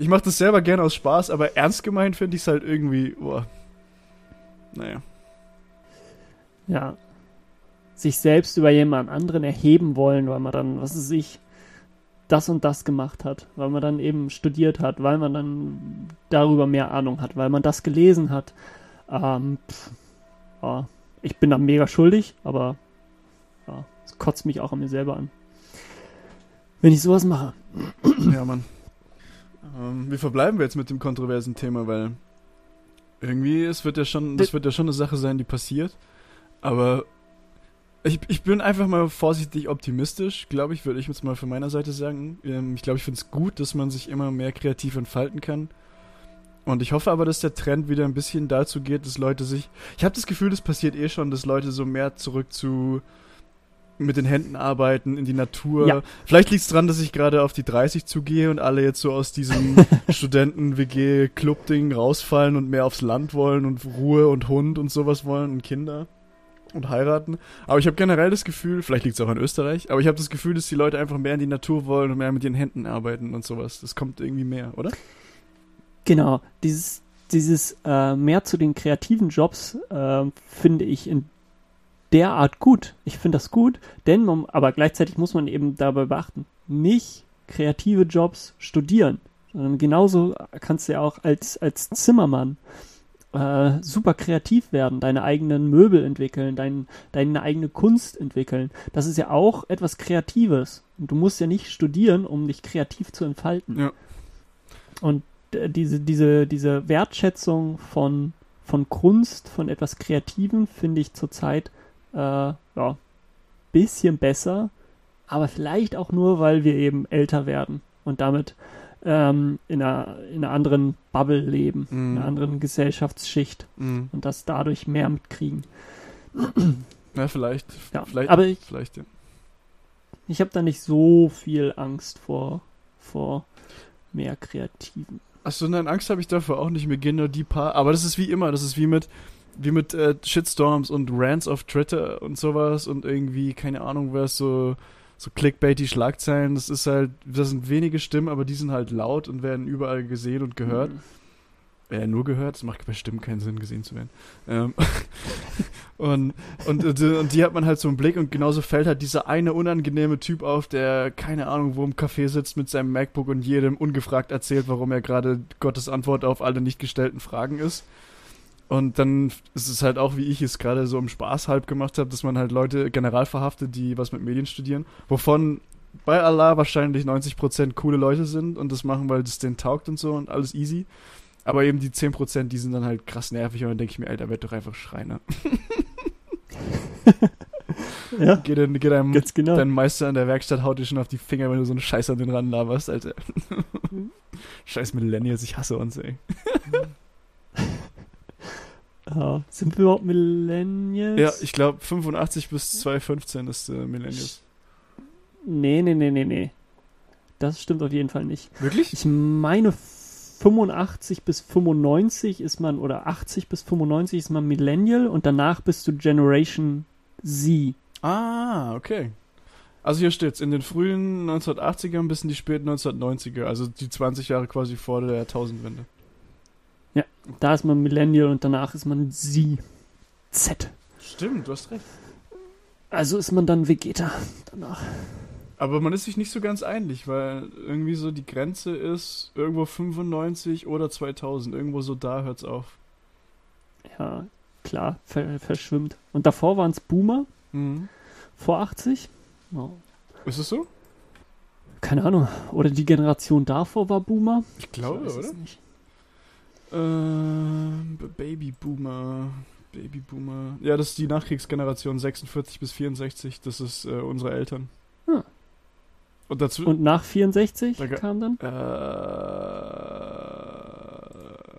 Ich mach das selber gerne aus Spaß, aber ernst gemeint finde ich es halt irgendwie, boah. Naja. Ja. Sich selbst über jemand anderen erheben wollen, weil man dann, was weiß ich, das und das gemacht hat, weil man dann eben studiert hat, weil man dann darüber mehr Ahnung hat, weil man das gelesen hat. Ähm, pff, ja, ich bin da mega schuldig, aber ja, Das kotzt mich auch an mir selber an. Wenn ich sowas mache. Ja, Mann. Ähm, wie verbleiben wir jetzt mit dem kontroversen Thema, weil irgendwie, es wird ja schon, das wird ja schon eine Sache sein, die passiert. Aber ich, ich bin einfach mal vorsichtig optimistisch, glaube ich, würde ich jetzt mal von meiner Seite sagen. Ähm, ich glaube, ich finde es gut, dass man sich immer mehr kreativ entfalten kann. Und ich hoffe aber, dass der Trend wieder ein bisschen dazu geht, dass Leute sich. Ich habe das Gefühl, das passiert eh schon, dass Leute so mehr zurück zu mit den Händen arbeiten, in die Natur. Ja. Vielleicht liegt es daran, dass ich gerade auf die 30 zugehe und alle jetzt so aus diesem Studenten-WG-Club-Ding rausfallen und mehr aufs Land wollen und Ruhe und Hund und sowas wollen und Kinder und heiraten. Aber ich habe generell das Gefühl, vielleicht liegt es auch an Österreich, aber ich habe das Gefühl, dass die Leute einfach mehr in die Natur wollen und mehr mit ihren Händen arbeiten und sowas. Das kommt irgendwie mehr, oder? Genau, dieses, dieses äh, mehr zu den kreativen Jobs äh, finde ich in der Art gut. Ich finde das gut, denn man, aber gleichzeitig muss man eben dabei beachten, nicht kreative Jobs studieren, sondern genauso kannst du ja auch als, als Zimmermann äh, super kreativ werden, deine eigenen Möbel entwickeln, dein, deine eigene Kunst entwickeln. Das ist ja auch etwas Kreatives. Und du musst ja nicht studieren, um dich kreativ zu entfalten. Ja. Und äh, diese, diese, diese Wertschätzung von, von Kunst, von etwas Kreativen, finde ich zurzeit äh, ja, bisschen besser, aber vielleicht auch nur, weil wir eben älter werden und damit ähm, in, einer, in einer anderen Bubble leben, Mhm. in einer anderen Gesellschaftsschicht Mhm. und das dadurch mehr mitkriegen. Ja, vielleicht. Ja, vielleicht, aber ich, vielleicht, ja. ich habe da nicht so viel Angst vor, vor mehr Kreativen. Achso, nein, Angst habe ich dafür auch nicht. Mir gehen nur die paar. Aber das ist wie immer. Das ist wie mit, wie mit äh, Shitstorms und Rants auf Twitter und sowas und irgendwie, keine Ahnung, was so, so clickbaity Schlagzeilen. Das ist halt, das sind wenige Stimmen, aber die sind halt laut und werden überall gesehen und gehört. Äh, nur gehört, das macht bei Stimmen keinen Sinn, gesehen zu werden. Ähm, und, und, und, und die hat man halt so im Blick und genauso fällt halt dieser eine unangenehme Typ auf, der, keine Ahnung, wo im Café sitzt mit seinem MacBook und jedem ungefragt erzählt, warum er gerade Gottes Antwort auf alle nicht gestellten Fragen ist. Und dann ist es halt auch, wie ich es gerade so im Spaß halb gemacht habe, dass man halt Leute general verhaftet, die was mit Medien studieren, wovon bei Allah wahrscheinlich 90% coole Leute sind und das machen, weil das denen taugt und so und alles easy. Aber eben die 10%, die sind dann halt krass nervig und dann denke ich mir, Alter, werd doch einfach Schreiner. Ja, Geh, dein, geh deinem, ganz genau. dein Meister in der Werkstatt haut dir schon auf die Finger, wenn du so eine Scheiße an den Rand laberst, Alter. Scheiß Millennials, ich hasse uns, ey. Ja, sind wir überhaupt Millennials? Ja, ich glaube 85 bis 2015 ist äh, Millennials. Nee, nee, nee, nee, nee. Das stimmt auf jeden Fall nicht. Wirklich? Ich meine 85 bis 95 ist man, oder 80 bis 95 ist man Millennial und danach bist du Generation Z. Ah, okay. Also hier steht's, in den frühen 1980ern bis in die späten 1990er, also die 20 Jahre quasi vor der Jahrtausendwende. Da ist man Millennial und danach ist man Z. Z. Stimmt, du hast recht. Also ist man dann Vegeta danach. Aber man ist sich nicht so ganz einig, weil irgendwie so die Grenze ist irgendwo 95 oder 2000. Irgendwo so da hört's auf. Ja, klar, ver verschwimmt. Und davor waren es Boomer, Mhm. vor 80. Oh, Ist es so? keine Ahnung. Oder die Generation davor war Boomer. Ich glaube, weiß es oder? B- Babyboomer. Babyboomer. Ja, das ist die Nachkriegsgeneration 46 bis 64. Das ist äh, unsere Eltern. Ah. Und dazu. Und nach 64 Da kam dann? Äh,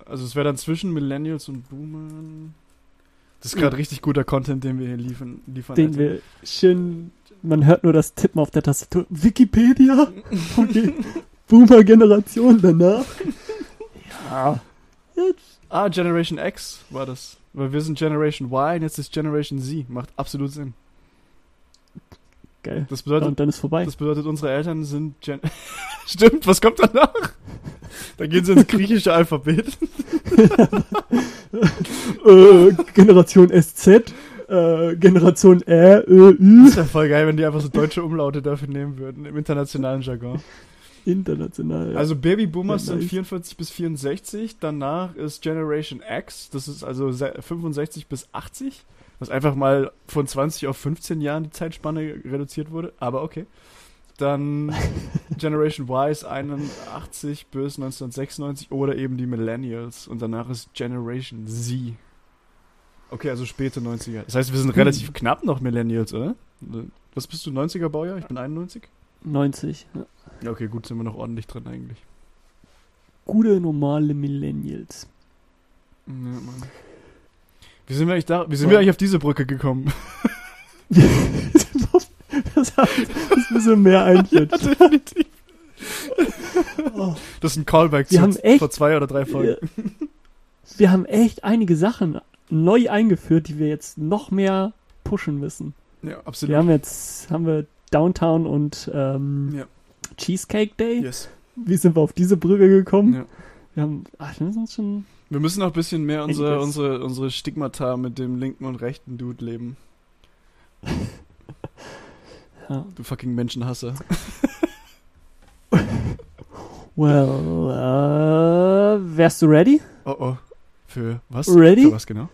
also es wäre dann zwischen Millennials und Boomern. Das ist gerade richtig guter Content, den wir hier liefern. liefern Den wir schön, man hört nur das Tippen auf der Tastatur. Wikipedia? Okay. Boomer-Generation danach? Ja. Jetzt. ah, Generation X war das. Weil wir sind Generation Y und jetzt ist Generation Z. Macht absolut Sinn. Geil. Das bedeutet, Und dann ist vorbei. das bedeutet unsere Eltern sind Gen Stimmt, was kommt danach? Da gehen sie ins griechische Alphabet. äh, Generation SZ, äh, Generation R, Ö, Ü. Das wäre voll geil, wenn die einfach so deutsche Umlaute dafür nehmen würden, im internationalen Jargon. International. Also Babyboomers Ja, sind nice. 44 bis 64, danach ist Generation X, das ist also se- 65 bis 80, Was einfach mal von 20 auf 15 Jahren die Zeitspanne reduziert wurde, aber okay. Dann Generation Y ist 81 bis 1996 oder eben die Millennials und danach ist Generation Z. Okay, also späte 90er. Das heißt, wir sind relativ knapp noch Millennials, oder? Was bist du, 90er Baujahr? Ich bin 91. 90. Ja. Ja, okay, gut, sind wir noch ordentlich drin eigentlich. Gute, normale Millennials. Ja, Mann. Wie sind wir eigentlich da? Wie sind wir eigentlich auf diese Brücke gekommen? das hat das ein bisschen mehr einfällt. definitiv. Oh. Das ist ein Callback Wir zu echt- vor zwei oder drei Folgen. Wir haben echt einige Sachen neu eingeführt, die wir jetzt noch mehr pushen müssen. Ja, absolut. Wir haben jetzt, haben wir Downtown und ähm, Ja. Cheesecake Day. yes. Wie sind wir auf diese Brücke gekommen? Ja. Wir haben, ach, wir müssen uns schon, Wir müssen auch ein bisschen mehr unsere, unsere, unsere Stigmata mit dem linken und rechten Dude leben. ja. Du fucking Menschenhasser. Well, äh, wärst du ready? Oh oh. Für was? Ready? Für was genau?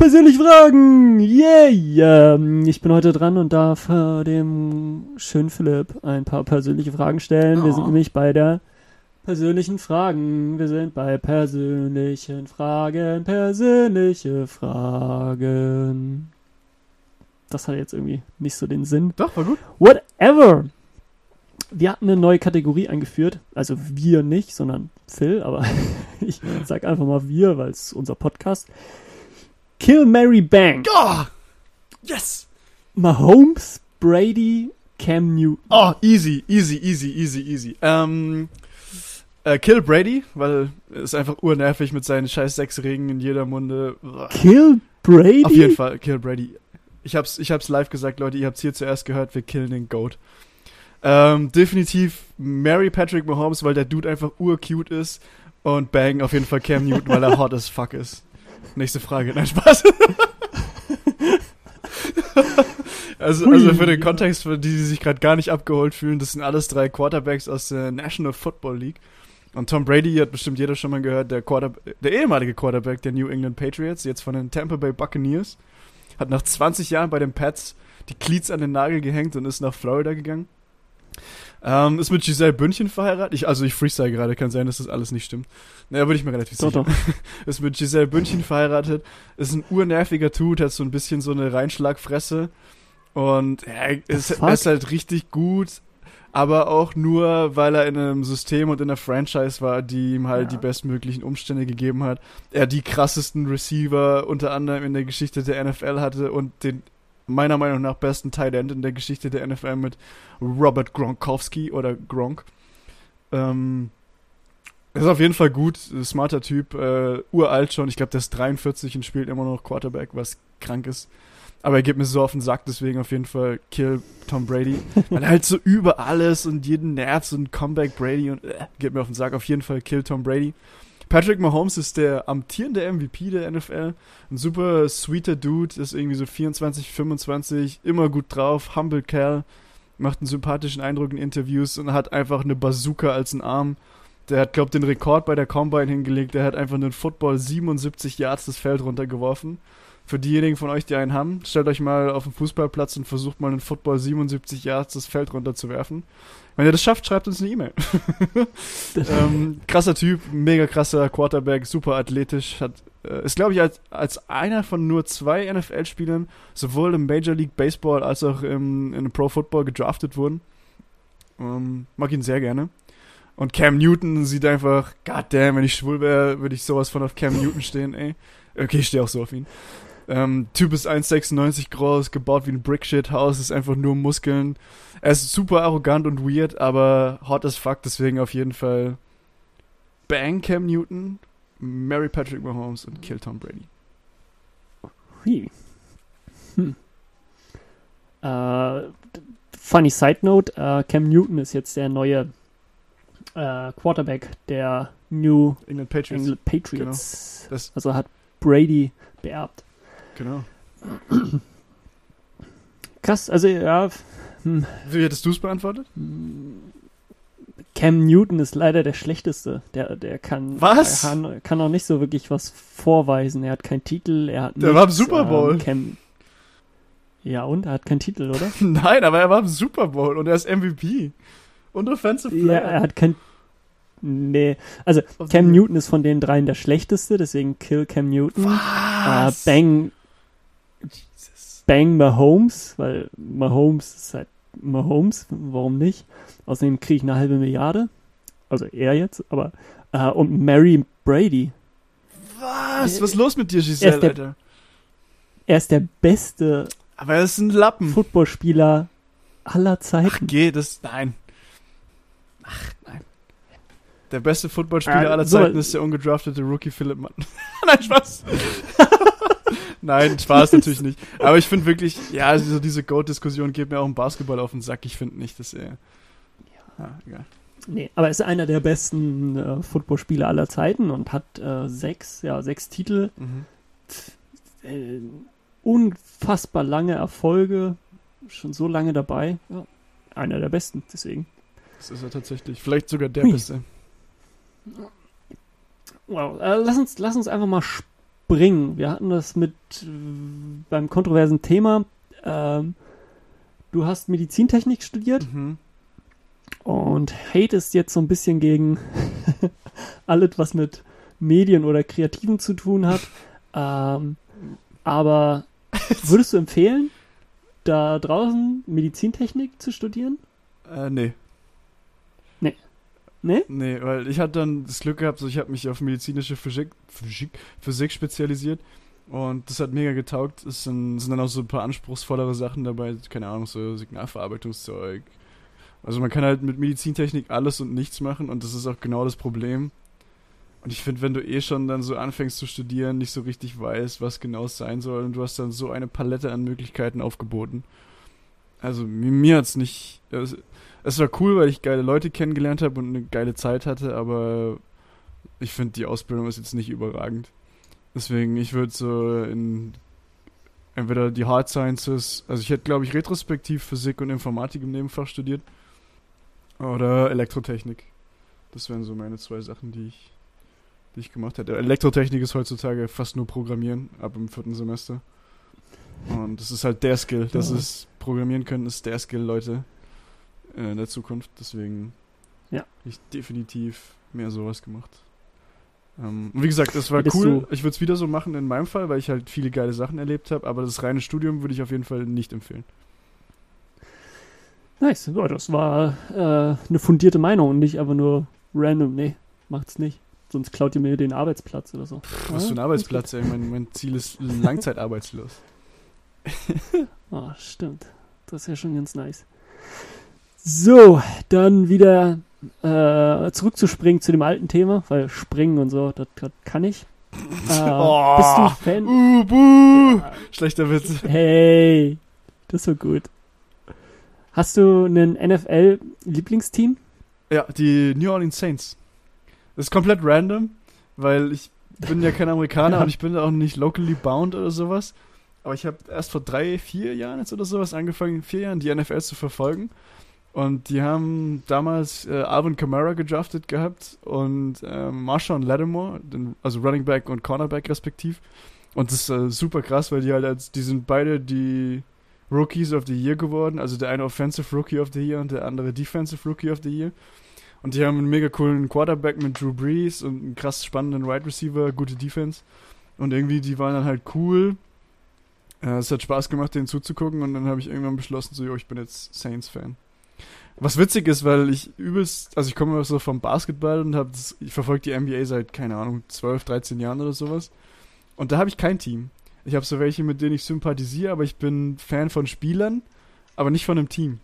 Persönlich fragen! Yay! Ähm, ich bin heute dran und darf äh, dem schönen Philipp ein paar persönliche Fragen stellen. Wir sind Oh. nämlich bei der persönlichen Fragen. Wir sind bei persönlichen Fragen, persönliche Fragen. Das hat jetzt irgendwie nicht so den Sinn. Doch, war gut. Whatever! Wir hatten eine neue Kategorie eingeführt. Also wir nicht, sondern Phil, aber ich sag einfach mal wir, weil es unser Podcast. Kill Mary Bang. Oh! Yes! Mahomes, Brady, Cam Newton. Oh, easy, easy, easy, easy, easy. Ähm, äh, Kill Brady, weil er ist einfach urnervig mit seinen scheiß sechs Ringen in jeder Munde. Kill Brady? Auf jeden Fall, Kill Brady. Ich hab's, ich hab's live gesagt, Leute, ihr habt's hier zuerst gehört, wir killen den Goat. Ähm, definitiv Mary Patrick Mahomes, weil der Dude einfach urcute ist. Und Bang auf jeden Fall Cam Newton, weil er hot as fuck ist. Nächste Frage, nein, Spaß. also, also für den Kontext, für die, die sich gerade gar nicht abgeholt fühlen, das sind alles drei Quarterbacks aus der National Football League. Und Tom Brady hat bestimmt jeder schon mal gehört, der, Quarter der ehemalige Quarterback der New England Patriots, jetzt von den Tampa Bay Buccaneers, hat nach 20 Jahren bei den Pats die Cleats an den Nagel gehängt und ist nach Florida gegangen. Ähm, ist mit Giselle Bündchen verheiratet. Ich, also ich freestyle gerade, kann sein, dass das alles nicht stimmt. Naja, würde ich mir relativ sicher. doch. Ist mit Giselle Bündchen verheiratet. Ist ein urnerviger Dude, hat so ein bisschen so eine Reinschlagfresse. Und ja, er ist, ist halt richtig gut, aber auch nur, weil er in einem System und in einer Franchise war, die ihm halt Ja. die bestmöglichen Umstände gegeben hat. Er die krassesten Receiver unter anderem in der Geschichte der NFL hatte und den meiner Meinung nach besten Tight End in der Geschichte der NFL mit Robert Gronkowski oder Gronk. Ähm, ist auf jeden Fall gut, smarter Typ, äh, uralt schon. Ich glaube, der ist 43 und spielt immer noch Quarterback, was krank ist. Aber er geht mir so auf den Sack, deswegen auf jeden Fall kill Tom Brady. Weil er halt so über alles und jeden nervt, ein Comeback Brady und äh, geht mir auf den Sack. Auf jeden Fall kill Tom Brady. Patrick Mahomes ist der amtierende MVP der NFL. Ein super sweeter Dude, ist irgendwie so 24, 25, immer gut drauf, humble Kerl, macht einen sympathischen Eindruck in Interviews und hat einfach eine Bazooka als einen Arm. Der hat, glaub den Rekord bei der Combine hingelegt. Der hat einfach einen Football 77 Yards das Feld runtergeworfen. Für diejenigen von euch, die einen haben, stellt euch mal auf den Fußballplatz und versucht mal einen Football 77 Yards das Feld runterzuwerfen. Wenn ihr das schafft, schreibt uns eine E-Mail. ähm, krasser Typ, mega krasser Quarterback, super athletisch, hat, äh, ist glaube ich als, als einer von nur zwei NFL-Spielern sowohl im Major League Baseball als auch im, in Pro Football gedraftet wurden. Ähm, mag ihn sehr gerne. Und Cam Newton sieht einfach, goddamn, wenn ich schwul wäre, würde ich sowas von auf Cam Newton stehen, ey. Okay, ich stehe auch so auf ihn. Ähm, typ ist 1,96 groß, gebaut wie ein Brickshit-Haus, ist einfach nur Muskeln. Er ist super arrogant und weird, aber hot as fuck, deswegen auf jeden Fall Bang Cam Newton, Mary Patrick Mahomes und Kill Tom Brady. Hui. Hm. Äh, funny Side Note: äh, Cam Newton ist jetzt der neue äh, Quarterback der New England Patriots. England Patriots. Das- Also hat Brady beerbt. Genau. Krass, also ja. Hm, Wie hättest du es beantwortet? Cam Newton ist leider der schlechteste. Der, der kann, Was? Er kann, kann auch nicht so wirklich was vorweisen. Er hat keinen Titel, er hat Der war im Super Bowl. Ähm, Cam, ja, und? Er hat keinen Titel, oder? Nein, aber er war im Super Bowl und er ist MVP. Und Offensive ja, Player. er hat kein. Nee. Also, Cam. Newton ist von den dreien der schlechteste, deswegen kill Cam Newton. Äh, Was? bang, Jesus. bang Mahomes, weil Mahomes ist halt Mahomes, warum nicht? Außerdem kriege ich eine halbe Milliarde. Also er jetzt, aber. Äh, und Mary Brady. Was? Was ist los mit dir, Giselle, Er ist der- Alter? Er ist der beste Aber er ist ein Lappen. Footballspieler aller Ach, Zeiten. geht es? Nein. Ach, nein. Der beste Footballspieler Äh, aller so- Zeiten ist der ungedraftete Rookie Philipp Mann. nein, Spaß. nein, Spaß natürlich nicht. Aber ich finde wirklich, ja, also diese Goat-Diskussion geht mir auch im Basketball auf den Sack. Ich finde nicht, dass er. Ja, egal. Nee, aber er ist einer der besten äh, Footballspieler aller Zeiten und hat äh, sechs, ja, sechs Titel, Mhm. äh, unfassbar lange Erfolge, schon so lange dabei. Ja, einer der besten, deswegen. Das ist er tatsächlich. Vielleicht sogar der Hui. Beste. Wow, äh, lass, uns, lass uns einfach mal springen. Wir hatten das mit äh, beim kontroversen Thema. Ähm, du hast Medizintechnik studiert Mhm. und hatest jetzt so ein bisschen gegen alles, was mit Medien oder Kreativen zu tun hat. Ähm, aber würdest du empfehlen, da draußen Medizintechnik zu studieren? Äh, nee. Ne? Nee, weil ich hatte dann das Glück gehabt, so ich habe mich auf medizinische Physik, Physik, Physik spezialisiert und das hat mega getaugt. Es sind, sind dann auch so ein paar anspruchsvollere Sachen dabei, keine Ahnung, so Signalverarbeitungszeug. Also man kann halt mit Medizintechnik alles und nichts machen und das ist auch genau das Problem. Und ich finde, wenn du eh schon dann so anfängst zu studieren, nicht so richtig weißt, was genau es sein soll und du hast dann so eine Palette an Möglichkeiten aufgeboten. Also mir, mir hat's nicht. Es, es war cool, weil ich geile Leute kennengelernt habe und eine geile Zeit hatte, aber ich finde die Ausbildung ist jetzt nicht überragend. Deswegen, ich würde so in entweder die Hard Sciences, also ich hätte glaube ich retrospektiv Physik und Informatik im Nebenfach studiert oder Elektrotechnik. Das wären so meine zwei Sachen, die ich, die ich gemacht hätte. Elektrotechnik ist heutzutage fast nur Programmieren ab im vierten Semester. Und das ist halt der Skill. Das Ja. ist Programmieren können ist der Skill, Leute, in der Zukunft. Deswegen Ja. ich definitiv mehr sowas gemacht. Ähm, und wie gesagt, das war Hättest cool. Ich würde es wieder so machen in meinem Fall, weil ich halt viele geile Sachen erlebt habe. Aber das reine Studium würde ich auf jeden Fall nicht empfehlen. Nice. Ja, das war äh, eine fundierte Meinung und nicht einfach nur random. Nee, macht's nicht. Sonst klaut ihr mir den Arbeitsplatz oder so. Was für ein Arbeitsplatz, ey. Mein, mein Ziel ist langzeitarbeitslos. Ah, stimmt. Das ist ja schon ganz nice. So, dann wieder äh, zurückzuspringen zu dem alten Thema, weil springen und so, das, das kann ich. Äh, Oh. Bist du Fan? Uh, buh. Ja, Schlechter Witz. hey, das war gut. Hast du ein NFL-Lieblingsteam? Ja, die New Orleans Saints. Das ist komplett random, weil ich bin ja kein Amerikaner Ja. und ich bin auch nicht locally bound oder sowas. Aber ich habe erst vor drei, vier Jahren jetzt oder sowas angefangen, vier Jahren die NFL zu verfolgen. Und die haben damals äh, Alvin Kamara gedraftet gehabt und ähm, Marshawn Lattimore, den, also Running Back und Cornerback respektiv. Und das ist äh, super krass, weil die halt als, die sind beide die Rookies of the Year geworden. Also der eine Offensive Rookie of the Year und der andere Defensive Rookie of the Year. Und die haben einen mega coolen Quarterback mit Drew Brees und einen krass spannenden Wide Receiver, gute Defense. Und irgendwie, die waren dann halt cool. Äh, es hat Spaß gemacht, denen zuzugucken. Und dann habe ich irgendwann beschlossen, so, jo, ich bin jetzt Saints-Fan. Was witzig ist, weil ich übelst, also ich komme so vom Basketball und habe ich verfolge die NBA seit, keine Ahnung, 12, 13 Jahren oder sowas. Und da habe ich kein Team. Ich habe so welche, mit denen ich sympathisiere, aber ich bin Fan von Spielern, aber nicht von einem Team.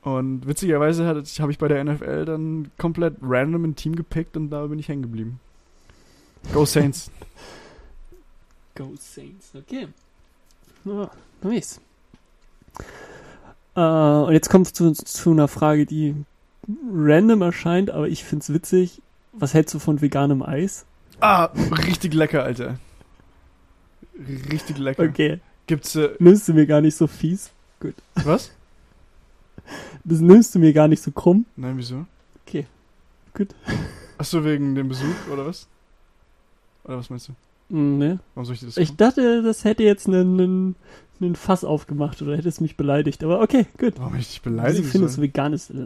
Und witzigerweise habe ich bei der NFL dann komplett random ein Team gepickt und da bin ich hängen geblieben. Go Saints. Go Saints, okay. Ja, nice. Äh, und jetzt kommt es zu, zu einer Frage, die random erscheint, aber ich find's witzig. Was hältst du von veganem Eis? ah, richtig lecker, Alter. Richtig lecker. Okay, Gibt's, äh, nimmst du mir gar nicht so fies. was? Das nimmst du mir gar nicht so krumm. Nein, wieso? Okay. Gut. Achso, wegen dem Besuch, oder was? Oder was meinst du? Hm, Ne? Warum soll ich dir das Ich dachte, das hätte jetzt einen, einen, einen Fass aufgemacht oder hätte es mich beleidigt. Aber okay, gut. Warum ich dich beleidigen findest du soll? veganes äh,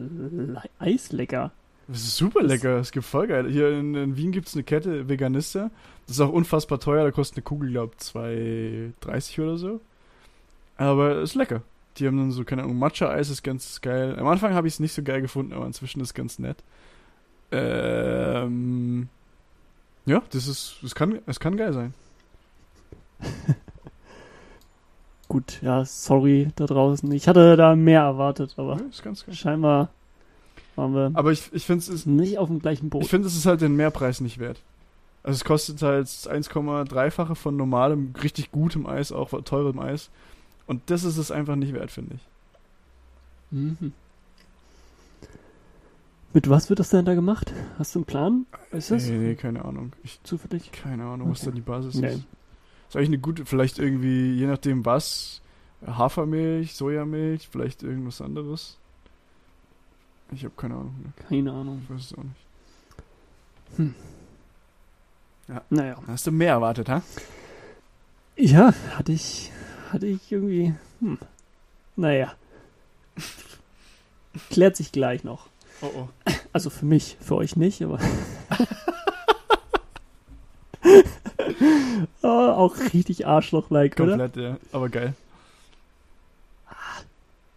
Eis lecker? Das ist super Das- lecker, es gibt voll geil. Hier in, in Wien gibt es eine Kette, Veganista. Das ist auch unfassbar teuer, da kostet eine Kugel, glaube ich, 2,30 oder so. Aber ist lecker. Die haben dann so, keine Ahnung, Matcha-Eis ist ganz geil. Am Anfang habe ich es nicht so geil gefunden, aber inzwischen ist es ganz nett. Ähm, ja, das ist, das kann, es kann geil sein. Gut, ja, sorry da draußen. Ich hatte da mehr erwartet, aber geil. scheinbar waren wir Aber ich, ich finde es ist, nicht auf dem gleichen Boot. ich finde es ist halt den Mehrpreis nicht wert. Also es kostet halt 1,3-fache von normalem, richtig gutem Eis, auch teurem Eis. Und das ist es einfach nicht wert, finde ich. Mhm. Mit was wird das denn da gemacht? Hast du einen Plan? Ist das Nee, nee, keine Ahnung. Ich, zufällig? keine Ahnung, was Okay. da die Basis Nee. ist. Ist eigentlich eine gute, vielleicht irgendwie, je nachdem was, Hafermilch, Sojamilch, vielleicht irgendwas anderes. Ich habe keine Ahnung. Ne? Keine Ahnung. Ich weiß es auch nicht. Naja. Hast du mehr erwartet, ha? Ja, hatte ich, hatte ich irgendwie, hm. Naja. Klärt sich gleich noch. Oh oh. Also für mich, für euch nicht, aber. oh, auch richtig Arschloch-like, oder? Komplett, ja. Aber geil.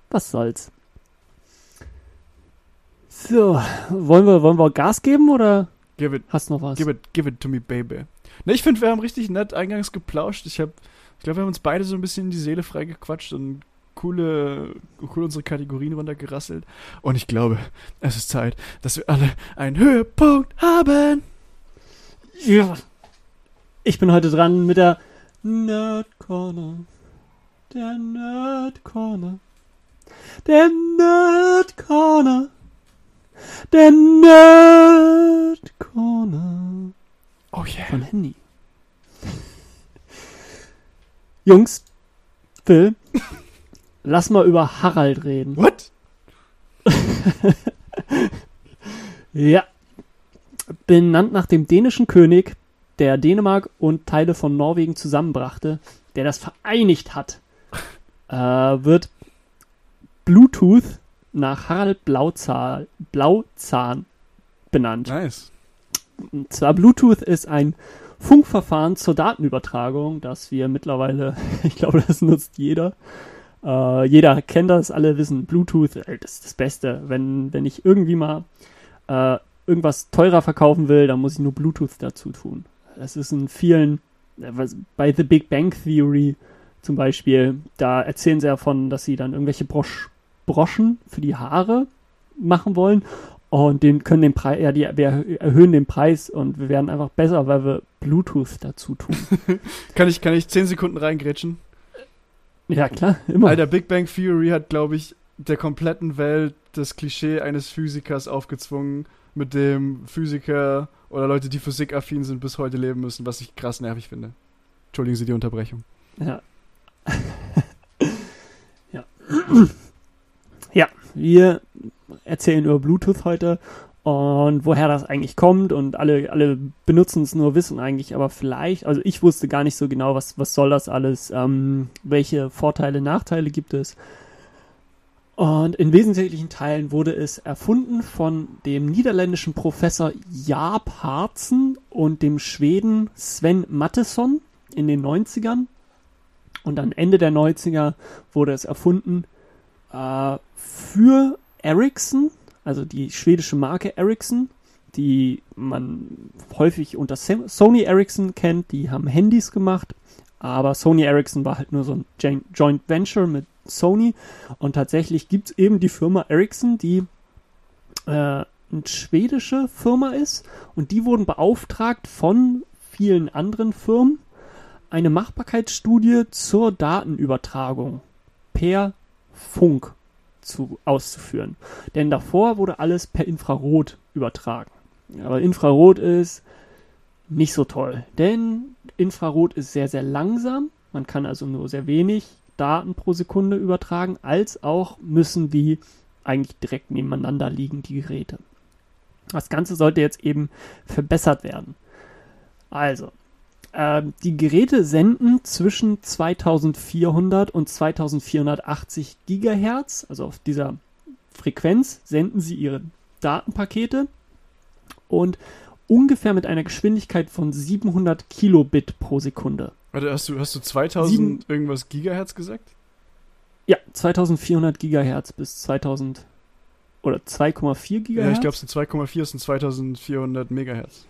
Was soll's. So, wollen wir, wollen wir Gas geben oder Give it, hast noch was? give it, give it to me, baby. Ne, ich finde, wir haben richtig nett eingangs geplauscht. Ich habe, ich glaube, wir haben uns beide so ein bisschen in die Seele freigequatscht und coole, cool unsere Kategorien runtergerasselt. Und ich glaube, es ist Zeit, dass wir alle einen Höhepunkt haben. Ja. Ich bin heute dran mit der Nerd Corner. Der Nerd Corner. Der Nerd Corner. Der Nerd Corner. Oh yeah. Von Handy. Jungs, Phil, lass mal über Harald reden. What? Ja. Benannt nach dem dänischen König, der Dänemark und Teile von Norwegen zusammenbrachte, der das vereinigt hat, äh, wird Bluetooth nach Harald Blauzahn, Blauzahn benannt. Nice. Und zwar Bluetooth ist ein Funkverfahren zur Datenübertragung, das wir mittlerweile, ich glaube, das nutzt jeder. Äh, jeder kennt das, alle wissen, Bluetooth, äh, das ist das Beste. Wenn, wenn ich irgendwie mal äh, irgendwas teurer verkaufen will, dann muss ich nur Bluetooth dazu tun. Das ist in vielen, äh, bei The Big Bang Theory zum Beispiel, da erzählen sie davon, dass sie dann irgendwelche Brosch, Broschen für die Haare machen wollen und den können den Preis, ja, die, wir erhöhen den Preis und wir werden einfach besser, weil wir Bluetooth dazu tun. Kann ich, kann ich 10 Sekunden reingrätschen? ja, klar, immer. Alter, Big Bang Theory hat, glaube ich, der kompletten Welt das Klischee eines Physikers aufgezwungen, mit dem Physiker oder Leute, die physikaffin sind, bis heute leben müssen, was ich krass nervig finde. Entschuldigen Sie die Unterbrechung. Ja. ja. ja, wir erzählen über Bluetooth heute und woher das eigentlich kommt und alle, alle benutzen es nur, wissen eigentlich, aber vielleicht, also ich wusste gar nicht so genau, was, was soll das alles, ähm, welche Vorteile, Nachteile gibt es. Und in wesentlichen Teilen wurde es erfunden von dem niederländischen Professor Jaap Harzen und dem Schweden Sven Mattesson in den 90ern. Und am Ende der 90er wurde es erfunden äh, für Ericsson, also die schwedische Marke Ericsson, die man häufig unter Sony Ericsson kennt. Die haben Handys gemacht, aber Sony Ericsson war halt nur so ein Joint Venture mit Sony. Und tatsächlich gibt es eben die Firma Ericsson, die äh, eine schwedische Firma ist. Und die wurden beauftragt von vielen anderen Firmen, eine Machbarkeitsstudie zur Datenübertragung per Funk zu, auszuführen. Denn davor wurde alles per Infrarot übertragen. Aber Infrarot ist nicht so toll, denn Infrarot ist sehr, sehr langsam. Man kann also nur sehr wenig Daten pro Sekunde übertragen, als auch müssen die eigentlich direkt nebeneinander liegen, die Geräte. Das Ganze sollte jetzt eben verbessert werden. Also, äh, die Geräte senden zwischen 2400 und 2480 Gigahertz, also auf dieser Frequenz senden sie ihre Datenpakete und ungefähr mit einer Geschwindigkeit von 700 Kilobit pro Sekunde. Warte, hast du, hast du 2000 Sieben- irgendwas Gigahertz gesagt? Ja, 2400 Gigahertz bis 2000 oder 2,4 Ja, Gigahertz. ich glaube, es sind 2,4, es sind 2400 Megahertz.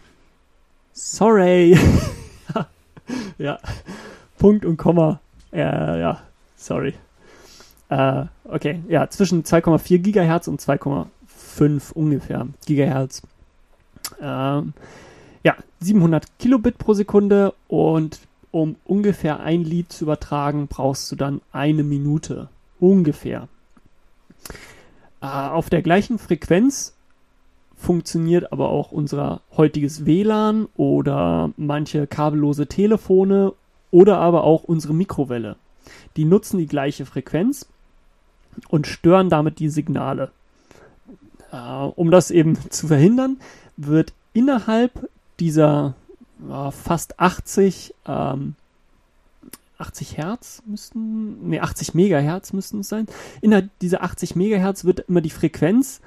Sorry. ja, Punkt und Komma. Ja, ja, sorry. Äh, okay, ja, zwischen 2,4 Gigahertz und 2,5 ungefähr Gigahertz. Ähm, ja, 700 Kilobit pro Sekunde und um ungefähr ein Lied zu übertragen, brauchst du dann eine Minute. Ungefähr. Äh, auf der gleichen Frequenz funktioniert aber auch unser heutiges WLAN oder manche kabellose Telefone oder aber auch unsere Mikrowelle. Die nutzen die gleiche Frequenz und stören damit die Signale. Äh, um das eben zu verhindern, wird innerhalb dieser äh, fast 80 ähm, 80 Hertz müssten, nee, 80 Megahertz müssten es sein. Innerhalb dieser 80 Megahertz wird immer die Frequenz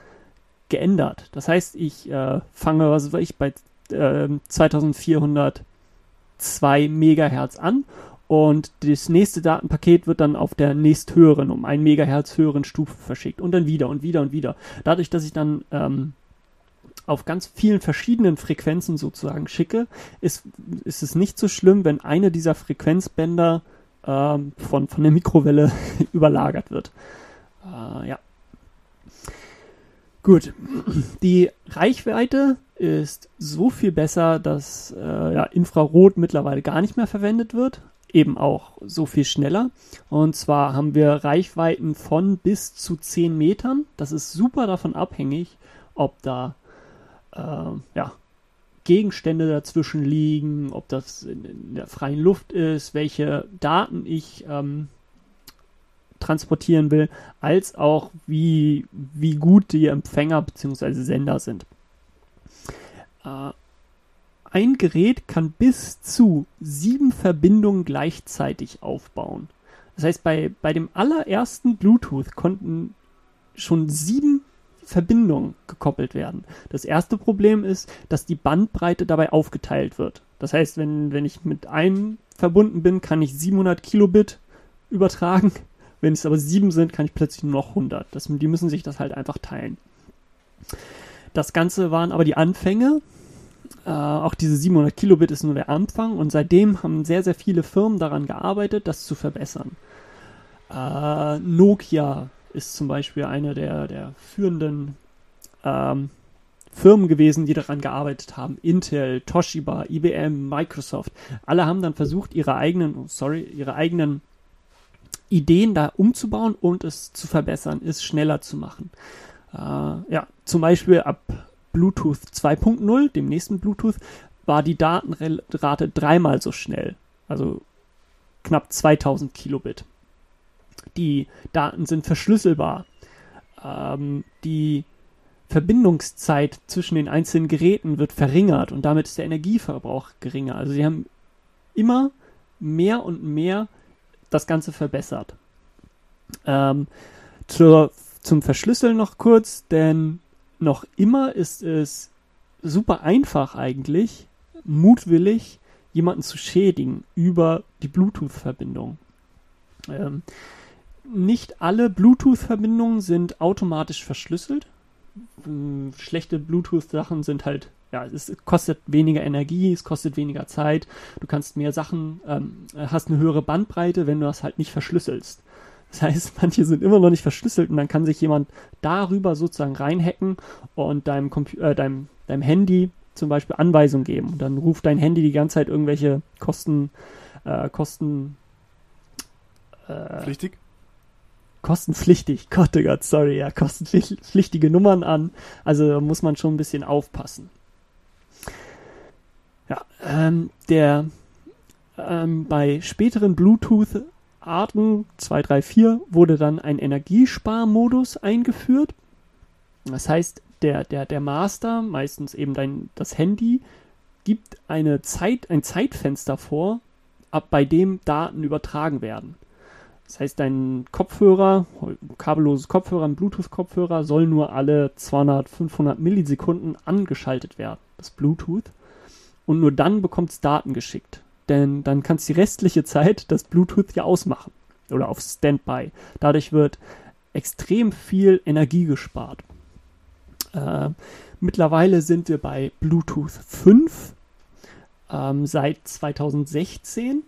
geändert. Das heißt, ich äh, fange, was weiß ich, bei äh, 2402 Megahertz an und das nächste Datenpaket wird dann auf der nächsthöheren, um ein Megahertz höheren Stufe verschickt und dann wieder und wieder und wieder. Dadurch, dass ich dann ähm, auf ganz vielen verschiedenen Frequenzen sozusagen schicke, ist, ist es nicht so schlimm, wenn eine dieser Frequenzbänder ähm, von, von der Mikrowelle überlagert wird. Äh, ja. Gut. Die Reichweite ist so viel besser, dass äh, ja, Infrarot mittlerweile gar nicht mehr verwendet wird. Eben auch so viel schneller. Und zwar haben wir Reichweiten von bis zu 10 Metern. Das ist super davon abhängig, ob da äh, ja, Gegenstände dazwischen liegen, ob das in, in der freien Luft ist, welche Daten ich ähm, transportieren will, als auch wie, wie gut die Empfänger bzw. Sender sind. Äh, ein Gerät kann bis zu sieben Verbindungen gleichzeitig aufbauen. Das heißt, bei, bei dem allerersten Bluetooth konnten schon sieben Verbindungen gekoppelt werden. Das erste Problem ist, dass die Bandbreite dabei aufgeteilt wird. Das heißt, wenn, wenn ich mit einem verbunden bin, kann ich 700 Kilobit übertragen. Wenn es aber sieben sind, kann ich plötzlich nur noch 100. Das, die müssen sich das halt einfach teilen. Das Ganze waren aber die Anfänge. Äh, auch diese 700 Kilobit ist nur der Anfang und seitdem haben sehr, sehr viele Firmen daran gearbeitet, das zu verbessern. Äh, Nokia ist zum Beispiel eine der, der führenden ähm, Firmen gewesen, die daran gearbeitet haben. Intel, Toshiba, IBM, Microsoft. Alle haben dann versucht, ihre eigenen, oh, sorry, ihre eigenen Ideen da umzubauen und es zu verbessern, es schneller zu machen. Äh, ja, zum Beispiel ab Bluetooth 2.0, dem nächsten Bluetooth, war die Datenrate dreimal so schnell. Also knapp 2000 Kilobit. Die Daten sind verschlüsselbar. Ähm, die Verbindungszeit zwischen den einzelnen Geräten wird verringert und damit ist der Energieverbrauch geringer. Also sie haben immer mehr und mehr das Ganze verbessert. Ähm, zur, zum Verschlüsseln noch kurz, denn noch immer ist es super einfach eigentlich, mutwillig jemanden zu schädigen über die Bluetooth-Verbindung. Ähm, nicht alle Bluetooth-Verbindungen sind automatisch verschlüsselt. Ähm, schlechte Bluetooth-Sachen sind halt, ja, es kostet weniger Energie, es kostet weniger Zeit, du kannst mehr Sachen, ähm, hast eine höhere Bandbreite, wenn du das halt nicht verschlüsselst. Das heißt, manche sind immer noch nicht verschlüsselt und dann kann sich jemand darüber sozusagen reinhacken und deinem, Compu äh, deinem, deinem Handy zum Beispiel Anweisungen geben. Und dann ruft dein Handy die ganze Zeit irgendwelche Kosten, äh, Kosten, äh, Pflichtig? Kostenpflichtig, Gott, oh Gott, sorry, ja, kostenpflichtige Nummern an. Also da muss man schon ein bisschen aufpassen. Ja, ähm, der ähm, bei späteren Bluetooth-Arten 2, 3, 4 wurde dann ein Energiesparmodus eingeführt. Das heißt, der, der, der Master, meistens eben dein, das Handy, gibt eine Zeit, ein Zeitfenster vor, ab bei dem Daten übertragen werden. Das heißt, dein Kopfhörer, kabelloses Kopfhörer, ein Bluetooth-Kopfhörer soll nur alle 200, 500 Millisekunden angeschaltet werden, das Bluetooth. Und nur dann bekommt es Daten geschickt. Denn dann kannst du die restliche Zeit das Bluetooth ja ausmachen. Oder auf Standby. Dadurch wird extrem viel Energie gespart. Äh, mittlerweile sind wir bei Bluetooth 5 ähm, seit 2016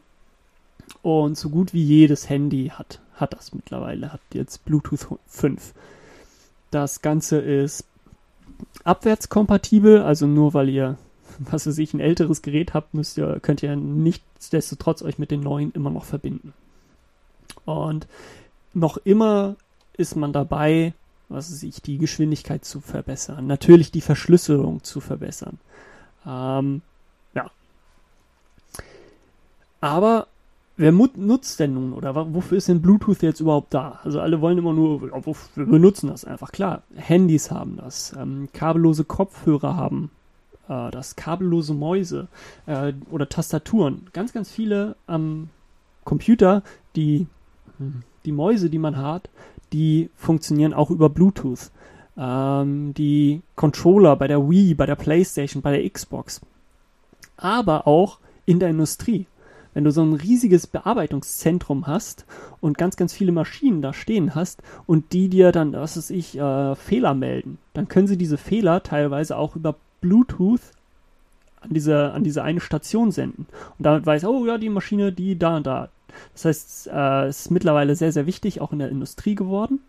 und so gut wie jedes Handy hat, hat das mittlerweile, hat jetzt Bluetooth 5. Das Ganze ist abwärtskompatibel, also nur weil ihr, was weiß ich, ein älteres Gerät habt, müsst ihr, könnt ihr nichtsdestotrotz euch mit den neuen immer noch verbinden. Und noch immer ist man dabei, was weiß ich, die Geschwindigkeit zu verbessern, natürlich die Verschlüsselung zu verbessern. Ähm, ja. Aber wer nutzt denn nun oder wofür ist denn Bluetooth jetzt überhaupt da? Also alle wollen immer nur, wir benutzen das einfach. Klar, Handys haben das, ähm, kabellose Kopfhörer haben äh, das, kabellose Mäuse äh, oder Tastaturen. Ganz, ganz viele am ähm, Computer, die, die Mäuse, die man hat, die funktionieren auch über Bluetooth. Ähm, die Controller bei der Wii, bei der PlayStation, bei der Xbox. Aber auch in der Industrie wenn du so ein riesiges Bearbeitungszentrum hast und ganz, ganz viele Maschinen da stehen hast und die dir dann, was weiß ich, äh, Fehler melden, dann können sie diese Fehler teilweise auch über Bluetooth an diese, an diese eine Station senden. Und damit weiß, oh ja, die Maschine, die da und da. Das heißt, äh, es ist mittlerweile sehr, sehr wichtig, auch in der Industrie geworden.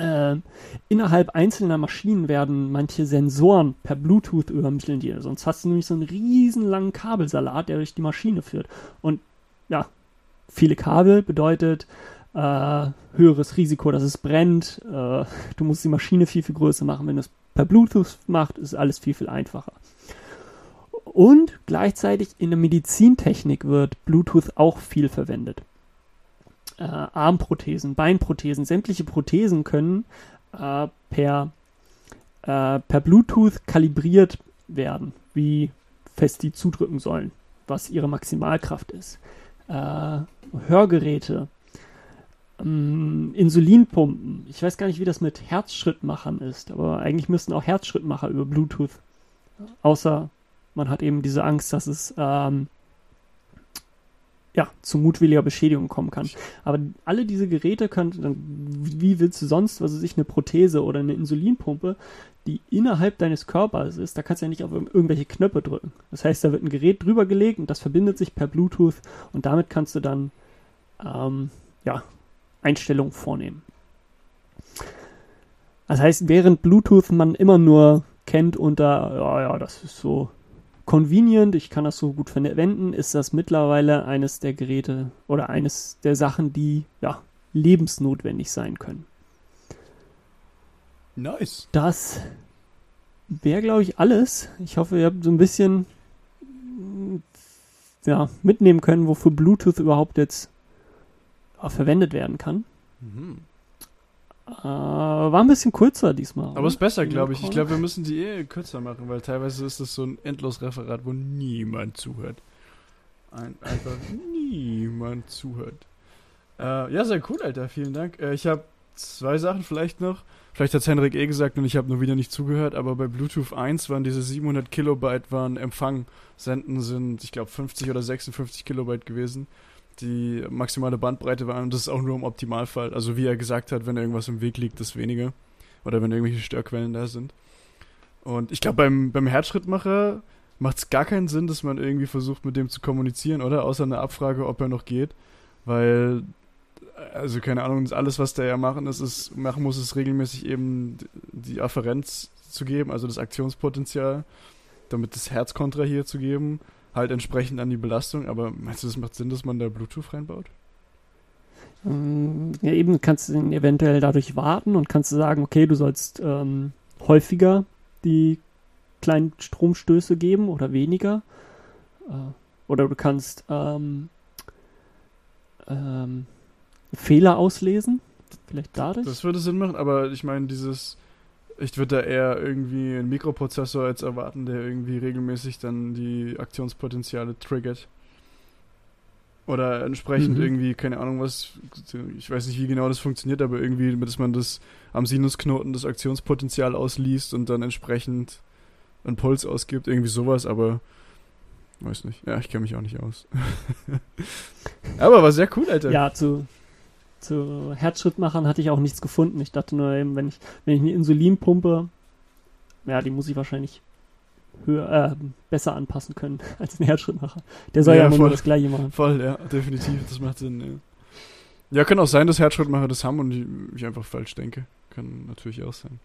Äh, innerhalb einzelner Maschinen werden manche Sensoren per Bluetooth übermitteln dir. Sonst hast du nämlich so einen riesen langen Kabelsalat, der durch die Maschine führt. Und ja, viele Kabel bedeutet äh, höheres Risiko, dass es brennt. Äh, du musst die Maschine viel, viel größer machen. Wenn du es per Bluetooth macht, ist alles viel, viel einfacher. Und gleichzeitig in der Medizintechnik wird Bluetooth auch viel verwendet äh, Armprothesen, Beinprothesen, sämtliche Prothesen können äh, per, äh, per Bluetooth kalibriert werden, wie fest die zudrücken sollen, was ihre Maximalkraft ist. Äh, Hörgeräte, ähm, Insulinpumpen. Ich weiß gar nicht, wie das mit Herzschrittmachern ist, aber eigentlich müssten auch Herzschrittmacher über Bluetooth. Außer man hat eben diese Angst, dass es ähm, ja, zu mutwilliger Beschädigung kommen kann. Aber alle diese Geräte können, wie willst du sonst, was weiß ich, eine Prothese oder eine Insulinpumpe, die innerhalb deines Körpers ist, da kannst du ja nicht auf irgendwelche Knöpfe drücken. Das heißt, da wird ein Gerät drüber gelegt und das verbindet sich per Bluetooth und damit kannst du dann, ähm, ja, Einstellungen vornehmen. Das heißt, während Bluetooth man immer nur kennt unter, ja, ja, das ist so convenient, ich kann das so gut verwenden, ist das mittlerweile eines der Geräte oder eines der Sachen, die ja lebensnotwendig sein können. Nice. Das wäre, glaube ich, alles. Ich hoffe, ihr habt so ein bisschen ja, mitnehmen können, wofür Bluetooth überhaupt jetzt ja, verwendet werden kann. Mhm. Äh, war ein bisschen kürzer diesmal. Aber ist besser, glaube ich. Ich glaube, wir müssen die eh kürzer machen, weil teilweise ist das so ein Endlosreferat, wo niemand zuhört. Ein, einfach niemand zuhört. Äh, ja, sehr cool, Alter. Vielen Dank. Äh, ich habe zwei Sachen vielleicht noch. Vielleicht hat Henrik eh gesagt und ich habe nur wieder nicht zugehört, aber bei Bluetooth 1 waren diese 700 Kilobyte waren Empfang. Senden sind, ich glaube, 50 oder 56 Kilobyte gewesen die maximale Bandbreite war. Und das ist auch nur im Optimalfall. Also wie er gesagt hat, wenn irgendwas im Weg liegt, das weniger. Oder wenn irgendwelche Störquellen da sind. Und ich glaube, beim, beim Herzschrittmacher macht es gar keinen Sinn, dass man irgendwie versucht, mit dem zu kommunizieren, oder? Außer eine Abfrage, ob er noch geht. Weil, also keine Ahnung, alles, was der ja machen, ist, ist, machen muss, ist regelmäßig eben die Afferenz zu geben, also das Aktionspotenzial, damit das Herz kontrahiert zu geben halt entsprechend an die Belastung. Aber meinst du, das macht Sinn, dass man da Bluetooth reinbaut? Mm, ja, eben kannst du ihn eventuell dadurch warten und kannst du sagen, okay, du sollst ähm, häufiger die kleinen Stromstöße geben oder weniger. Äh, oder du kannst ähm, ähm, Fehler auslesen. Vielleicht dadurch. Das würde Sinn machen, aber ich meine, dieses Ich würde da eher irgendwie einen Mikroprozessor jetzt erwarten, der irgendwie regelmäßig dann die Aktionspotenziale triggert. Oder entsprechend Mhm. irgendwie, keine Ahnung was, ich weiß nicht, wie genau das funktioniert, aber irgendwie, dass man das am Sinusknoten das Aktionspotenzial ausliest und dann entsprechend einen Puls ausgibt, irgendwie sowas, aber weiß nicht. Ja, ich kenne mich auch nicht aus. aber war sehr cool, Alter. Ja, zu, zu Herzschrittmachern hatte ich auch nichts gefunden. Ich dachte nur eben, wenn ich, wenn ich eine Insulinpumpe, ja, die muss ich wahrscheinlich höher, äh, besser anpassen können als ein Herzschrittmacher. Der soll Ja, ja, immer voll. nur das gleiche machen. Voll, ja, definitiv, das macht Sinn, ja. Ja, kann auch sein, dass Herzschrittmacher das haben und ich, ich einfach falsch denke. Kann natürlich auch sein.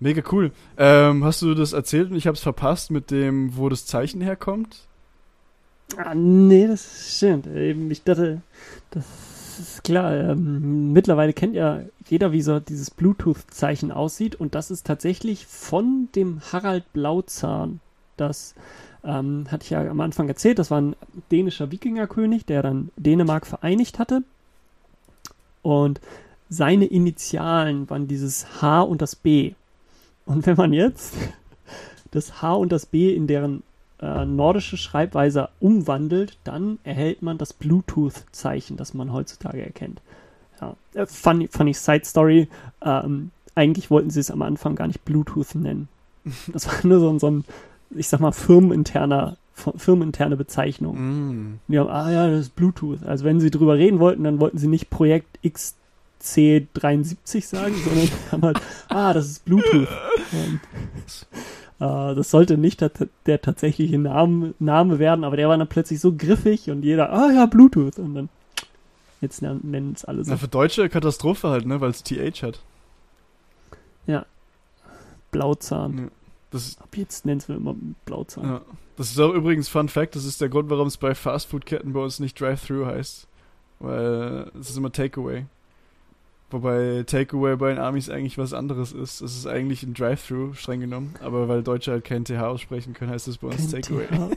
Mega cool. Ähm, hast du das erzählt und ich habe es verpasst mit dem, wo das Zeichen herkommt? Ah, nee, das stimmt. Eben, ich dachte, das ist klar. Ähm, mittlerweile kennt ja jeder, wie so dieses Bluetooth-Zeichen aussieht. Und das ist tatsächlich von dem Harald Blauzahn. Das ähm, hatte ich ja am Anfang erzählt. Das war ein dänischer Wikingerkönig, der dann Dänemark vereinigt hatte. Und seine Initialen waren dieses H und das B. Und wenn man jetzt das H und das B in deren äh, nordische Schreibweise umwandelt, dann erhält man das Bluetooth-Zeichen, das man heutzutage erkennt. Ja, äh, funny, funny Side Story. Ähm, eigentlich wollten sie es am Anfang gar nicht Bluetooth nennen. Das war nur so, ein- so ein, ich sag mal, firmeninterner, firmeninterne Bezeichnung. Mm. Die haben, ah ja, das ist Bluetooth. Also wenn sie drüber reden wollten, dann wollten sie nicht Projekt XC73 sagen, sondern haben halt, ah, das ist Bluetooth. Und, das sollte nicht der, der tatsächliche Name, Name werden, aber der war dann plötzlich so griffig und jeder, ah ja, Bluetooth. Und dann, jetzt nen- nennen es alle so. Na, für Deutsche Katastrophe halt, ne, weil es TH hat. Blauzahn. Ja. Das Ab jetzt nennen wir immer Blauzahn. ja. das ist auch übrigens Fun Fact, das ist der Grund, warum es bei Fastfood-Ketten bei uns nicht Drive-Thru heißt. Weil es ist immer Takeaway. Wobei Takeaway bei den Amis eigentlich was anderes ist. Es ist eigentlich ein Drive-Thru, streng genommen. Aber weil Deutsche halt kein TH aussprechen können, heißt es bei uns Takeaway.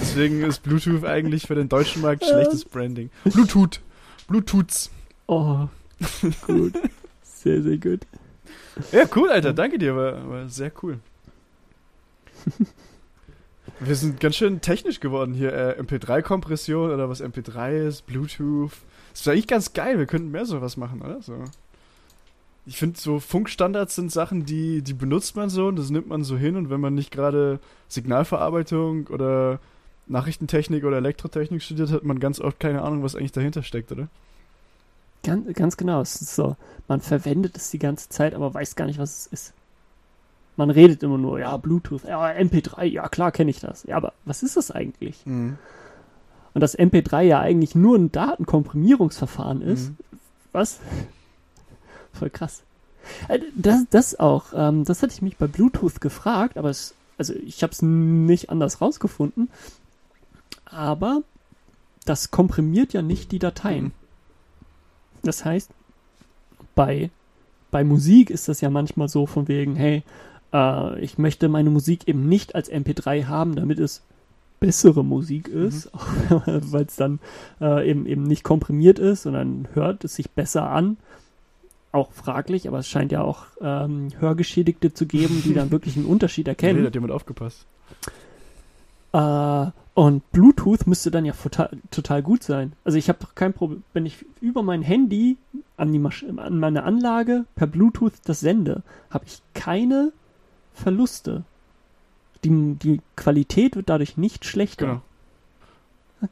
Deswegen ist Bluetooth eigentlich für den deutschen Markt schlechtes Branding. Bluetooth. Bluetooths. Oh, gut. Sehr, sehr gut. Ja, cool, Alter. Danke dir. War, war sehr cool. Wir sind ganz schön technisch geworden hier. Äh, MP3-Kompression oder was MP3 ist, Bluetooth. Das ist eigentlich ganz geil. Wir könnten mehr sowas machen, oder? So. Ich finde, so Funkstandards sind Sachen, die, die benutzt man so und das nimmt man so hin. Und wenn man nicht gerade Signalverarbeitung oder Nachrichtentechnik oder Elektrotechnik studiert, hat man ganz oft keine Ahnung, was eigentlich dahinter steckt, oder? Ganz, ganz genau. Es ist so, man verwendet es die ganze Zeit, aber weiß gar nicht, was es ist. Man redet immer nur, ja, Bluetooth, ja, MP3, ja, klar kenne ich das. Ja, aber was ist das eigentlich? Mhm. Und dass MP3 ja eigentlich nur ein Datenkomprimierungsverfahren ist, Mhm. was? Voll krass. Äh, Das, das auch, ähm, das hatte ich mich bei Bluetooth gefragt, aber es, also ich habe es nicht anders rausgefunden. Aber das komprimiert ja nicht die Dateien. Mhm. Das heißt, bei, bei Musik ist das ja manchmal so von wegen, hey, äh, ich möchte meine Musik eben nicht als MP3 haben, damit es bessere Musik ist, weil es dann äh, eben, eben nicht komprimiert ist und dann hört es sich besser an. Auch fraglich, aber es scheint ja auch ähm, Hörgeschädigte zu geben, die dann wirklich einen Unterschied Nee, erkennen. da hat jemand aufgepasst. Äh, und Bluetooth müsste dann ja total, total gut sein. Also ich habe doch kein Problem, wenn ich über mein Handy an, die Masch an meine Anlage per Bluetooth das sende, habe ich keine Verluste. Die, die Qualität wird dadurch nicht schlechter. Genau.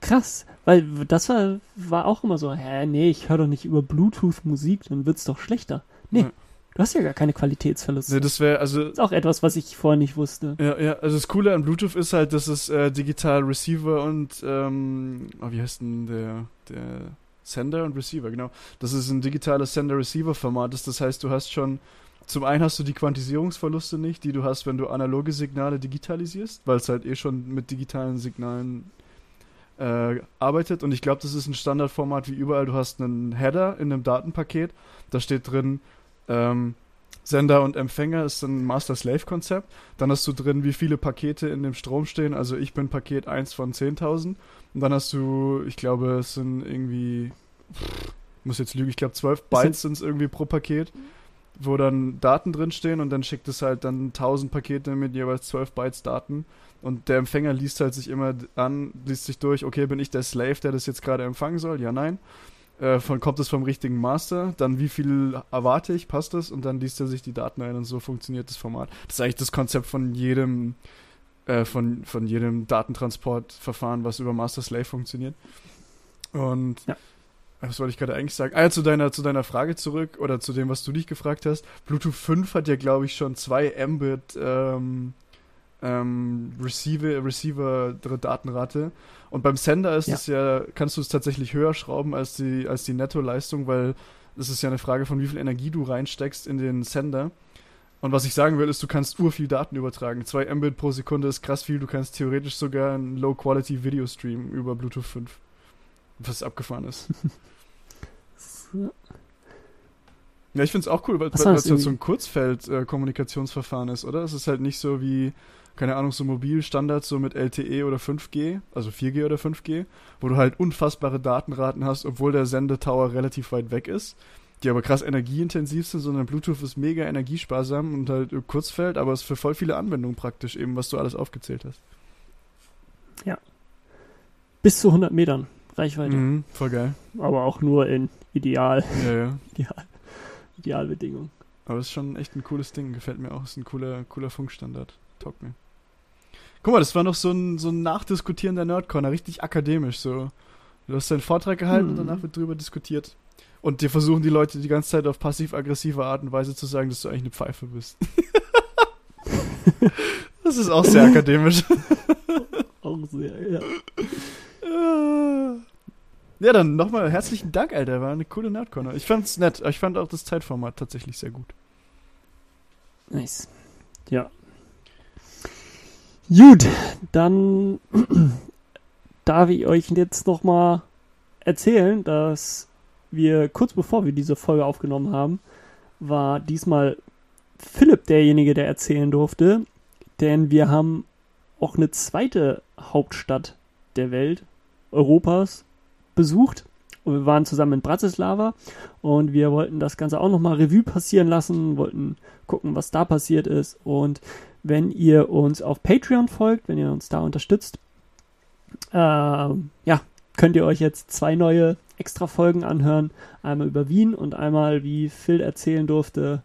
Krass, weil das war, war auch immer so, hä, nee, ich höre doch nicht über Bluetooth Musik, dann wird's doch schlechter. Nee, Ja. du hast ja gar keine Qualitätsverluste. Nee, das wäre, also Das ist auch etwas, was ich vorher nicht wusste. Ja, ja, also das Coole an Bluetooth ist halt, dass es äh, digital Receiver und, ähm, oh, wie heißt denn der, der Sender und Receiver, genau. Das ist ein digitales Sender-Receiver-Format ist. Das heißt, du hast schon, zum einen hast du die Quantisierungsverluste nicht, die du hast, wenn du analoge Signale digitalisierst, weil es halt eh schon mit digitalen Signalen äh, arbeitet. Und ich glaube, das ist ein Standardformat wie überall. Du hast einen Header in einem Datenpaket, da steht drin, ähm, Sender und Empfänger ist ein Master-Slave-Konzept. Dann hast du drin, wie viele Pakete in dem Strom stehen. Also ich bin Paket 1 von 10.000. Und dann hast du, ich glaube, es sind irgendwie, pff, ich muss jetzt lügen, ich glaube 12 Es sind- Bytes sind es irgendwie pro Paket. Wo dann Daten drinstehen und dann schickt es halt dann 1000 Pakete mit jeweils 12 Bytes Daten und der Empfänger liest halt sich immer an, liest sich durch, okay, bin ich der Slave, der das jetzt gerade empfangen soll? Ja, nein. Äh, von, kommt es vom richtigen Master? Dann wie viel erwarte ich? Passt das? Und dann liest er sich die Daten ein und so funktioniert das Format. Das ist eigentlich das Konzept von jedem, äh, von, von jedem Datentransportverfahren, was über Master-Slave funktioniert. Und ja. Was wollte ich gerade eigentlich sagen? Ah ja, zu deiner, zu deiner Frage zurück oder zu dem, was du dich gefragt hast. Bluetooth 5 hat ja, glaube ich, schon zwei Mbit ähm, ähm, Receiver, Receiver Datenrate. Und beim Sender ist es ja. ja, kannst du es tatsächlich höher schrauben als die, als die Nettoleistung, weil es ist ja eine Frage von wie viel Energie du reinsteckst in den Sender. Und was ich sagen will, ist, du kannst ur viel Daten übertragen. 2 Mbit pro Sekunde ist krass viel. Du kannst theoretisch sogar einen Low-Quality-Video streamen über Bluetooth 5. Was abgefahren ist. ja, ich finde es auch cool, weil es halt so ein Kurzfeld-Kommunikationsverfahren äh, ist, oder? Es ist halt nicht so wie, keine Ahnung, so Mobilstandards so mit LTE oder 5G, also 4G oder 5G, wo du halt unfassbare Datenraten hast, obwohl der Sendetower relativ weit weg ist, die aber krass energieintensiv sind, sondern Bluetooth ist mega energiesparsam und halt Kurzfeld, aber es ist für voll viele Anwendungen praktisch, eben was du alles aufgezählt hast. Ja. Bis zu 100 Metern. Reichweite. Mhm, voll geil. Aber auch nur in Ideal. Ja, ja. Ideal. Idealbedingungen. Aber es ist schon echt ein cooles Ding. Gefällt mir auch. Ist ein cooler, cooler Funkstandard. Taugt mir. Guck mal, das war noch so ein, so ein Nachdiskutieren der Nerdcorner. Richtig akademisch. So. Du hast deinen Vortrag gehalten hm. und danach wird drüber diskutiert. Und dir versuchen die Leute die ganze Zeit auf passiv-aggressive Art und Weise zu sagen, dass du eigentlich eine Pfeife bist. das ist auch sehr akademisch. auch sehr, ja. Ja, dann nochmal herzlichen Dank, Alter. War eine coole Nerdcorner. Ich fand's nett. Ich fand auch das Zeitformat tatsächlich sehr gut. Nice. Ja. Gut, dann darf ich euch jetzt nochmal erzählen, dass wir kurz bevor wir diese Folge aufgenommen haben, war diesmal Philipp derjenige, der erzählen durfte, denn wir haben auch eine zweite Hauptstadt der Welt, Europas, besucht. Und wir waren zusammen in Bratislava und wir wollten das Ganze auch nochmal Revue passieren lassen, wollten gucken, was da passiert ist. Und wenn ihr uns auf Patreon folgt, wenn ihr uns da unterstützt, äh, ja, könnt ihr euch jetzt zwei neue Extra-Folgen anhören. Einmal über Wien und einmal, wie Phil erzählen durfte,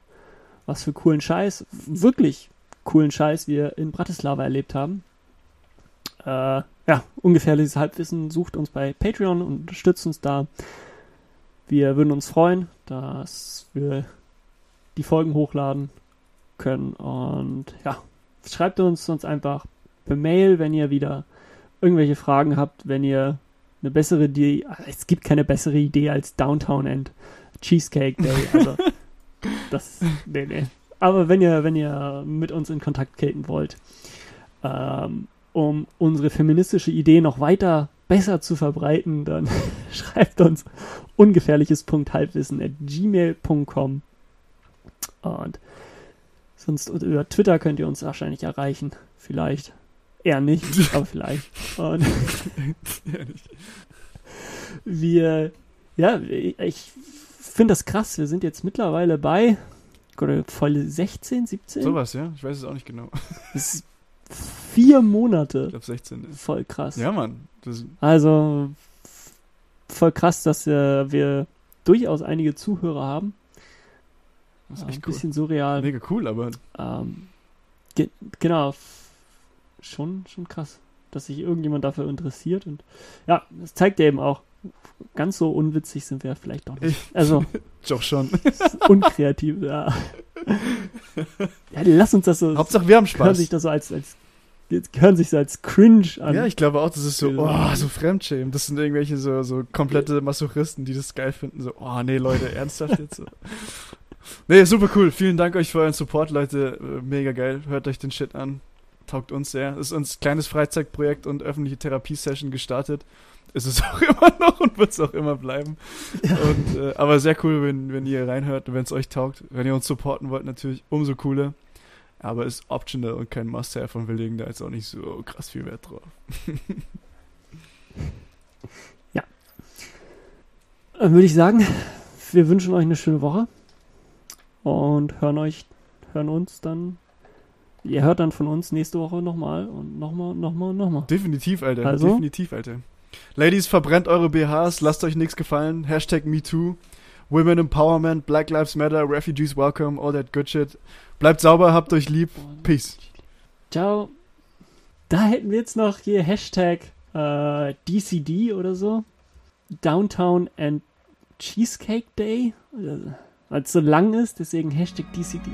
was für coolen Scheiß, wirklich coolen Scheiß wir in Bratislava erlebt haben. Äh, ja, ungefährliches Halbwissen, sucht uns bei Patreon und unterstützt uns da. Wir würden uns freuen, dass wir die Folgen hochladen können. Und ja, schreibt uns sonst einfach per Mail, wenn ihr wieder irgendwelche Fragen habt, wenn ihr eine bessere Idee, es gibt keine bessere Idee als Downtown End Cheesecake Day. Also, das, nee, nee. Aber wenn ihr, wenn ihr mit uns in Kontakt treten wollt, ähm, um unsere feministische Idee noch weiter besser zu verbreiten, dann schreibt uns ungefährliches.halbwissen at gmail.com und sonst über Twitter könnt ihr uns wahrscheinlich erreichen. Vielleicht. Eher nicht, aber vielleicht. Und wir, ja, ich finde das krass. Wir sind jetzt mittlerweile bei oder voll 16, 17? Sowas, ja. Ich weiß es auch nicht genau. Ist vier Monate. Ich glaube 16. Ist. Voll krass. Ja, Mann. also voll krass, dass äh, wir durchaus einige Zuhörer haben. Das ist echt Ein bisschen surreal. Mega cool, aber. Ähm, ge genau. Schon, schon krass, dass sich irgendjemand dafür interessiert. Und ja, das zeigt ja eben auch, ganz so unwitzig sind wir vielleicht doch nicht. Also. doch schon. unkreativ, ja. ja. Lass uns das so. Hauptsache wir haben Spaß. Hören sich das so als, als hören sich als cringe an. Ja, ich glaube auch, das ist so, oh, so Fremdschämen. Das sind irgendwelche so, so komplette Masochisten, die das geil finden. So, oh nee, Leute, ernsthaft jetzt so. Nee, super cool. Vielen Dank euch für euren Support, Leute. Äh, mega geil. Hört euch den Shit an. Taugt uns sehr. Ist uns kleines Freizeitprojekt und öffentliche Therapiesession gestartet. Ist es auch immer noch und wird es auch immer bleiben. Ja. Und, äh, aber sehr cool, wenn, wenn ihr reinhört und wenn es euch taugt. Wenn ihr uns supporten wollt, natürlich umso cooler. Aber ist optional und kein Must-Have und wir legen da jetzt auch nicht so krass viel Wert drauf. ja. Dann würde ich sagen, wir wünschen euch eine schöne Woche. und hören euch, hören uns dann. Ihr hört dann von uns nächste Woche nochmal und nochmal und nochmal und nochmal. Definitiv, Alter. Also? Definitiv, Alter. Ladies, verbrennt eure BHs, lasst euch nichts gefallen. Hashtag MeToo. Women Empowerment, Black Lives Matter, Refugees Welcome, all that good shit. Bleibt sauber, habt euch lieb. Peace. Ciao. Da hätten wir jetzt noch hier Hashtag äh, DCD oder so. Downtown and Cheesecake Day. Weil es so lang ist, deswegen Hashtag DCD.